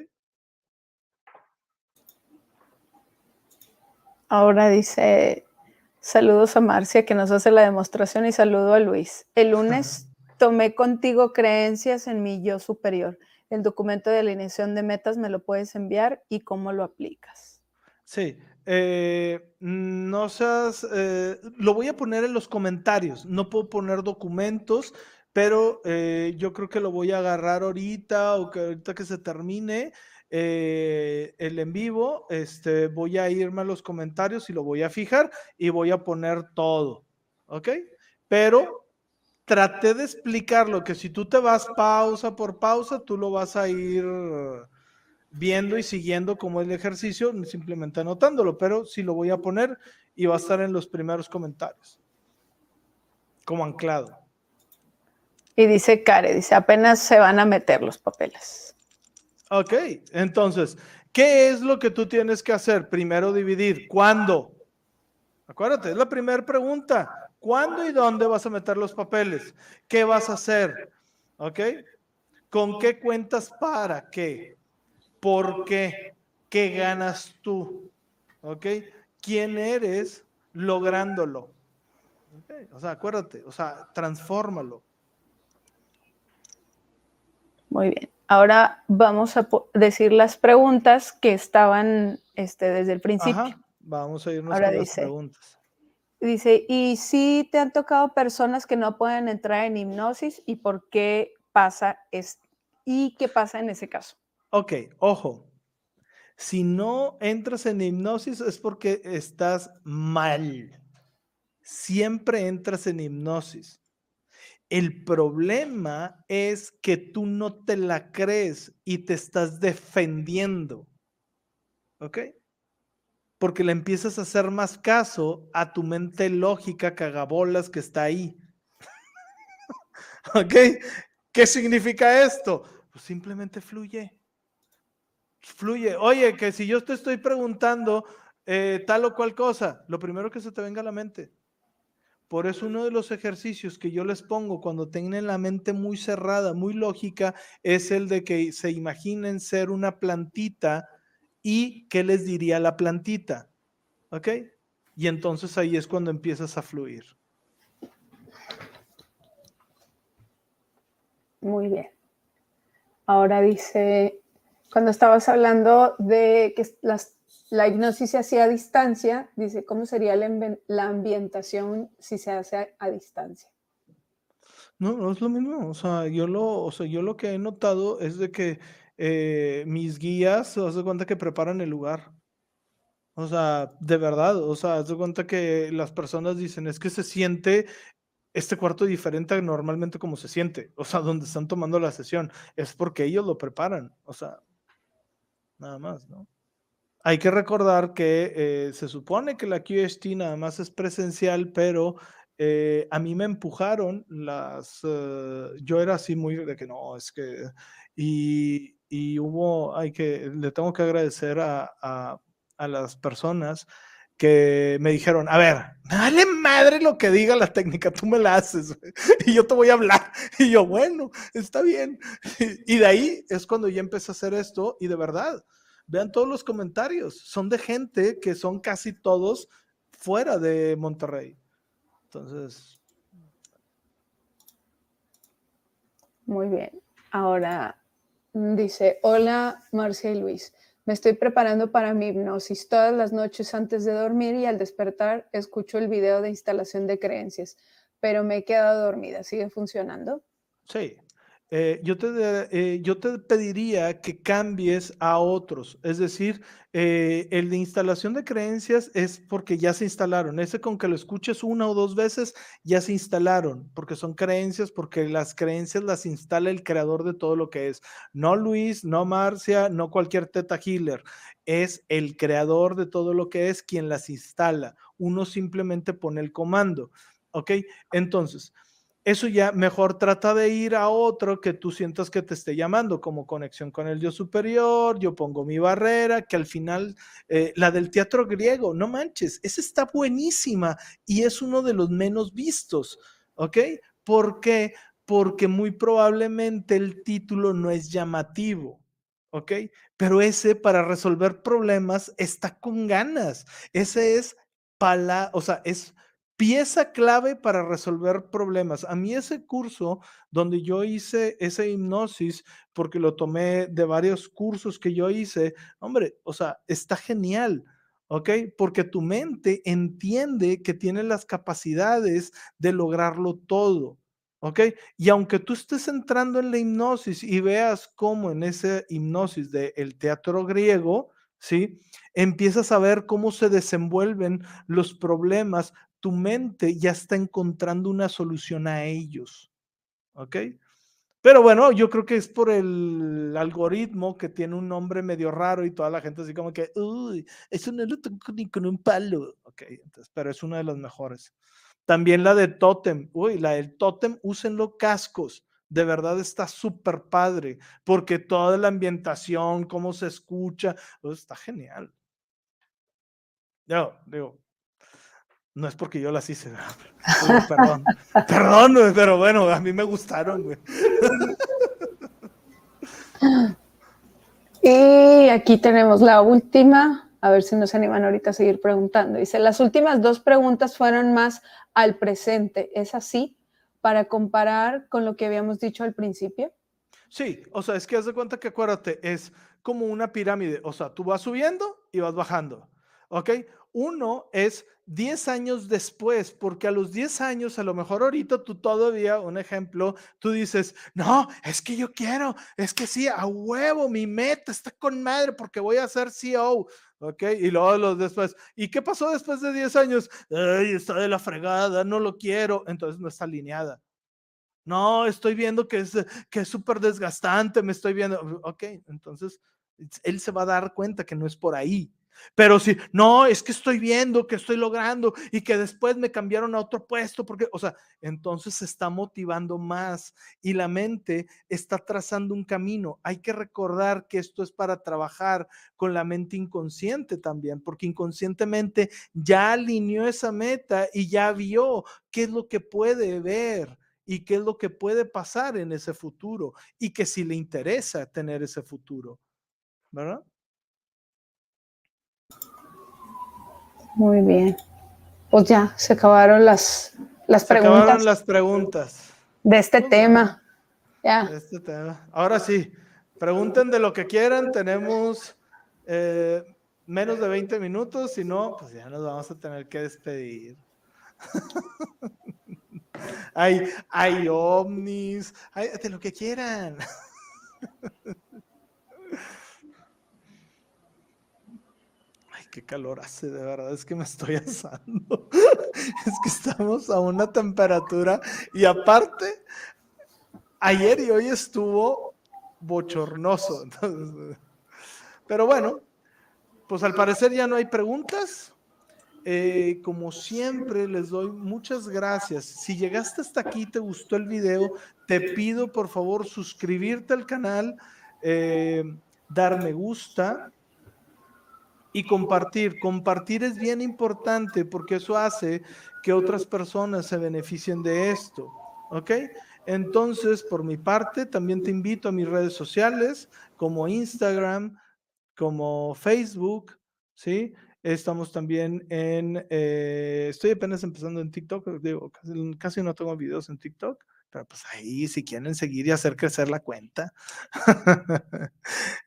Ahora dice, saludos a Marcia que nos hace la demostración y saludo a Luis. El lunes tomé contigo creencias en mi yo superior. El documento de alineación de metas me lo puedes enviar y cómo lo aplicas. Sí, eh, no seas, eh, lo voy a poner en los comentarios, no puedo poner documentos, pero eh, yo creo que lo voy a agarrar ahorita o que ahorita que se termine el en vivo, este, voy a irme a los comentarios y lo voy a fijar y voy a poner todo, ¿ok? Pero traté de explicar lo que si tú te vas pausa por pausa, tú lo vas a ir viendo y siguiendo cómo es el ejercicio, simplemente anotándolo, pero sí lo voy a poner y va a estar en los primeros comentarios, como anclado. Y dice Care, dice, apenas se van a meter los papeles. Ok, entonces, ¿qué es lo que tú tienes que hacer? Primero dividir. ¿Cuándo? Acuérdate, es la primera pregunta. ¿Cuándo y dónde vas a meter los papeles? ¿Qué vas a hacer? ¿Ok? ¿Con qué cuentas para qué? ¿Por qué? ¿Qué ganas tú? ¿Ok? ¿Quién eres lográndolo? O sea, acuérdate, o sea, transfórmalo. Muy bien. Ahora vamos a decir las preguntas que estaban este, desde el principio. Vamos a irnos a las preguntas. Dice, ¿y si te han tocado personas que no pueden entrar en hipnosis y por qué pasa es y qué pasa en ese caso? Ok, ojo. Si no entras en hipnosis es porque estás mal. Siempre entras en hipnosis. El problema es que tú no te la crees y te estás defendiendo. ¿Ok? Porque le empiezas a hacer más caso a tu mente lógica cagabolas que está ahí. ¿Ok? ¿Qué significa esto? Pues simplemente fluye fluye. Oye, que si yo te estoy preguntando eh, tal o cual cosa, lo primero que se te venga a la mente. Por eso uno de los ejercicios que yo les pongo cuando tienen la mente muy cerrada, muy lógica, es el de que se imaginen ser una plantita y qué les diría la plantita. ¿Ok? Y entonces ahí es cuando empiezas a fluir. Muy bien. Ahora dice cuando estabas hablando de que la hipnosis se hacía a distancia, dice, ¿cómo sería la, ambientación si se hace a, distancia? No, no es lo mismo. O sea, yo lo, o sea, yo lo que he notado es de que eh, mis guías se de cuenta que preparan el lugar. O sea, de verdad, o sea, se cuenta que las personas dicen, es que se siente este cuarto diferente normalmente como se siente, o sea, donde están tomando la sesión, es porque ellos lo preparan, o sea, nada más, ¿no? Hay que recordar que eh, se supone que la QST nada más es presencial, pero eh, a mí me empujaron las, eh, yo era así muy de que no, es que, y, y hubo, hay que, le tengo que agradecer a, a, a las personas que me dijeron, a ver, dale madre lo que diga la técnica, tú me la haces y yo te voy a hablar. Y yo, bueno, está bien. Y de ahí es cuando ya empecé a hacer esto y de verdad, vean todos los comentarios, son de gente que son casi todos fuera de Monterrey. Entonces... Muy bien. Ahora dice, hola Marcia y Luis. Me estoy preparando para mi hipnosis todas las noches antes de dormir y al despertar escucho el video de instalación de creencias, pero me he quedado dormida. ¿Sigue funcionando? Sí. Eh, yo, te, eh, yo te pediría que cambies a otros. Es decir, eh, el de instalación de creencias es porque ya se instalaron. Ese con que lo escuches una o dos veces, ya se instalaron, porque son creencias, porque las creencias las instala el creador de todo lo que es. No Luis, no Marcia, no cualquier teta healer. Es el creador de todo lo que es quien las instala. Uno simplemente pone el comando. ¿Ok? Entonces, eso ya mejor trata de ir a otro que tú sientas que te esté llamando, como conexión con el Dios superior, yo pongo mi barrera, que al final, eh, la del teatro griego, no manches, esa está buenísima y es uno de los menos vistos, ¿ok? ¿Por qué? Porque muy probablemente el título no es llamativo. ¿ok? Pero ese para resolver problemas está con ganas. Ese es, pala o sea, es pieza clave para resolver problemas. A mí ese curso donde yo hice esa hipnosis, porque lo tomé de varios cursos que yo hice, hombre, o sea, está genial. ¿ok? Porque tu mente entiende que tiene las capacidades de lograrlo todo, ¿ok? Y aunque tú estés entrando en la hipnosis y veas cómo en esa hipnosis del teatro griego, ¿sí? Empiezas a ver cómo se desenvuelven los problemas tu mente ya está encontrando una solución a ellos. ¿Ok? Pero bueno, yo creo que es por el algoritmo que tiene un nombre medio raro y toda la gente así como que, uy, eso no lo tengo ni con un palo. Ok, entonces, pero es una de las mejores. También la de Totem. Uy, la del Totem, úsenlo cascos. De verdad está súper padre, porque toda la ambientación, cómo se escucha, pues, está genial. Yo digo, no es porque yo las hice, perdón, perdón, pero bueno, a mí me gustaron, güey. Y aquí tenemos la última, a ver si nos animan ahorita a seguir preguntando. Dice, las últimas dos preguntas fueron más al presente, ¿es así? Para comparar con lo que habíamos dicho al principio. Sí, o sea, es que haz de cuenta que acuérdate, es como una pirámide, o sea, tú vas subiendo y vas bajando, ¿ok? Uno es 10 años después, porque a los 10 años, a lo mejor ahorita tú todavía, un ejemplo, tú dices, no, es que yo quiero, es que sí, a huevo, mi meta está con madre porque voy a ser CEO, ¿ok? Y luego los después, ¿y qué pasó después de 10 años? Ay, está de la fregada, no lo quiero, entonces no está alineada. No, estoy viendo que es que es súper desgastante, me estoy viendo, ok, entonces él se va a dar cuenta que no es por ahí. Pero si, no, es que estoy viendo, que estoy logrando y que después me cambiaron a otro puesto, porque, o sea, entonces se está motivando más y la mente está trazando un camino. Hay que recordar que esto es para trabajar con la mente inconsciente también, porque inconscientemente ya alineó esa meta y ya vio qué es lo que puede ver y qué es lo que puede pasar en ese futuro y que si le interesa tener ese futuro, ¿verdad? Muy bien. Pues ya, se acabaron las, las se preguntas. Acabaron las preguntas. De este tema. Ya. De este tema. Ahora sí, pregunten de lo que quieran. Tenemos eh, menos de 20 minutos. Si no, pues ya nos vamos a tener que despedir. hay, hay ovnis, hay de lo que quieran. qué calor hace, de verdad es que me estoy asando. es que estamos a una temperatura y aparte, ayer y hoy estuvo bochornoso. pero bueno, pues al parecer ya no hay preguntas. Eh, como siempre, les doy muchas gracias. Si llegaste hasta aquí, te gustó el video, te pido por favor suscribirte al canal, eh, dar me gusta y compartir. Compartir es bien importante porque eso hace que otras personas se beneficien de esto. ¿Ok? Entonces, por mi parte, también te invito a mis redes sociales como Instagram, como Facebook, ¿sí? Estamos también en, eh, estoy apenas empezando en TikTok, casi, no tengo videos en TikTok, pero pues ahí si quieren seguir y hacer crecer la cuenta.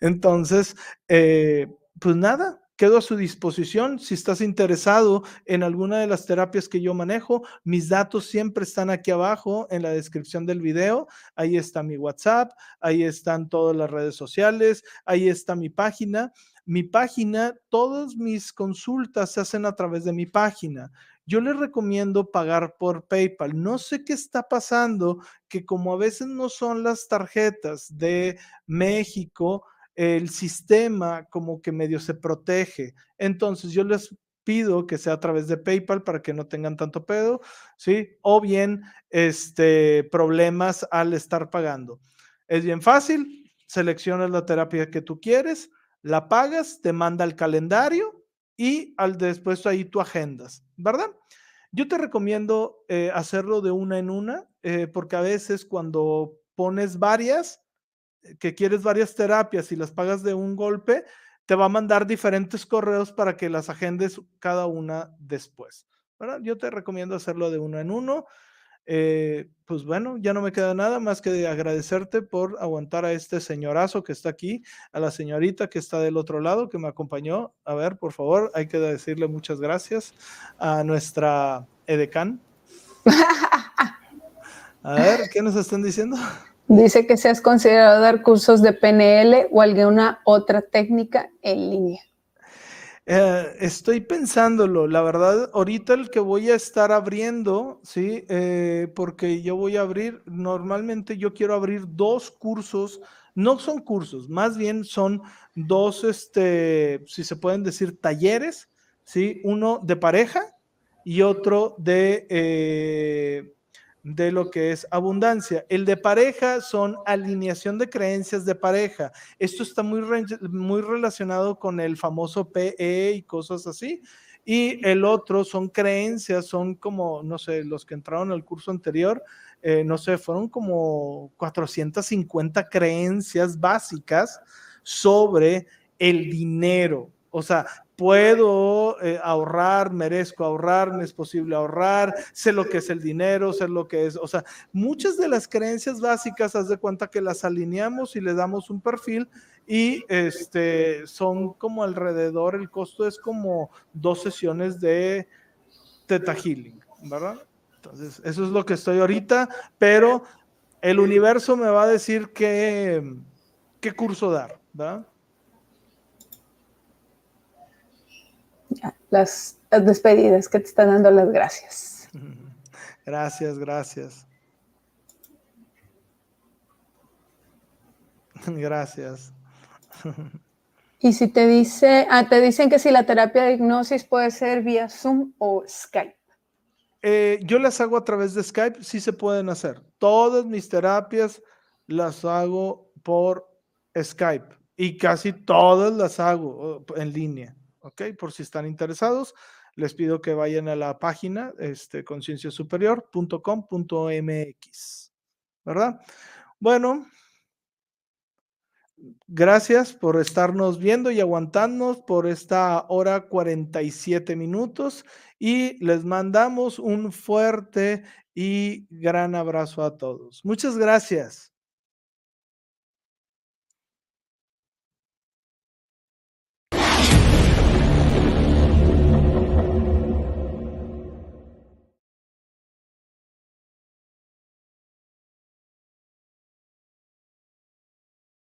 Entonces, eh, pues nada, quedo a su disposición. Si estás interesado en alguna de las terapias que yo manejo, mis datos siempre están aquí abajo en la descripción del video. Ahí está mi WhatsApp, ahí están todas las redes sociales, ahí está mi página. Mi página, todas mis consultas se hacen a través de mi página. Yo les recomiendo pagar por PayPal. No sé qué está pasando, que como a veces no son las tarjetas de México, el sistema como que medio se protege. Entonces yo les pido que sea a través de PayPal para que no tengan tanto pedo, ¿sí? O bien este, problemas al estar pagando. Es bien fácil, seleccionas la terapia que tú quieres, la pagas, te manda el calendario y al después ahí tú agendas, ¿verdad? Yo te recomiendo eh, hacerlo de una en una, eh, porque a veces cuando pones varias, que quieres varias terapias y las pagas de un golpe, te va a mandar diferentes correos para que las agendes cada una después. ¿verdad? Yo te recomiendo hacerlo de uno en uno. Eh, pues bueno, ya no me queda nada más que agradecerte por aguantar a este señorazo que está aquí, a la señorita que está del otro lado, que me acompañó. A ver, por favor, hay que decirle muchas gracias a nuestra edecán. A ver, ¿qué nos están diciendo? Dice que se has considerado dar cursos de PNL o alguna otra técnica en línea. Eh, estoy pensándolo, la verdad, ahorita el que voy a estar abriendo, ¿sí? Eh, porque yo voy a abrir, normalmente yo quiero abrir dos cursos, no son cursos, más bien son dos, este, si se pueden decir, talleres, ¿sí? Uno de pareja y otro de... Eh, de lo que es abundancia. El de pareja son alineación de creencias de pareja. Esto está muy, muy relacionado con el famoso PE y cosas así. Y el otro son creencias, son como, no sé, los que entraron al curso anterior, eh, no sé, fueron como 450 creencias básicas sobre el dinero. O sea, puedo eh, ahorrar, merezco ahorrar, me es posible ahorrar, sé lo que es el dinero, sé lo que es, o sea, muchas de las creencias básicas, haz de cuenta que las alineamos y le damos un perfil y este, son como alrededor, el costo es como dos sesiones de Teta Healing, ¿verdad? Entonces, eso es lo que estoy ahorita, pero el universo me va a decir qué, qué curso dar, ¿verdad? Las, despedidas que te están dando las gracias. Gracias, gracias. Gracias. Y si te dice, ah, te dicen que si la terapia de hipnosis puede ser vía Zoom o Skype. Eh, yo las hago a través de Skype, sí se pueden hacer. Todas mis terapias las hago por Skype y casi todas las hago en línea. ¿Ok? Por si están interesados, les pido que vayan a la página este, concienciasuperior.com.mx, ¿verdad? Bueno, gracias por estarnos viendo y aguantarnos por esta hora 47 minutos y les mandamos un fuerte y gran abrazo a todos. Muchas gracias.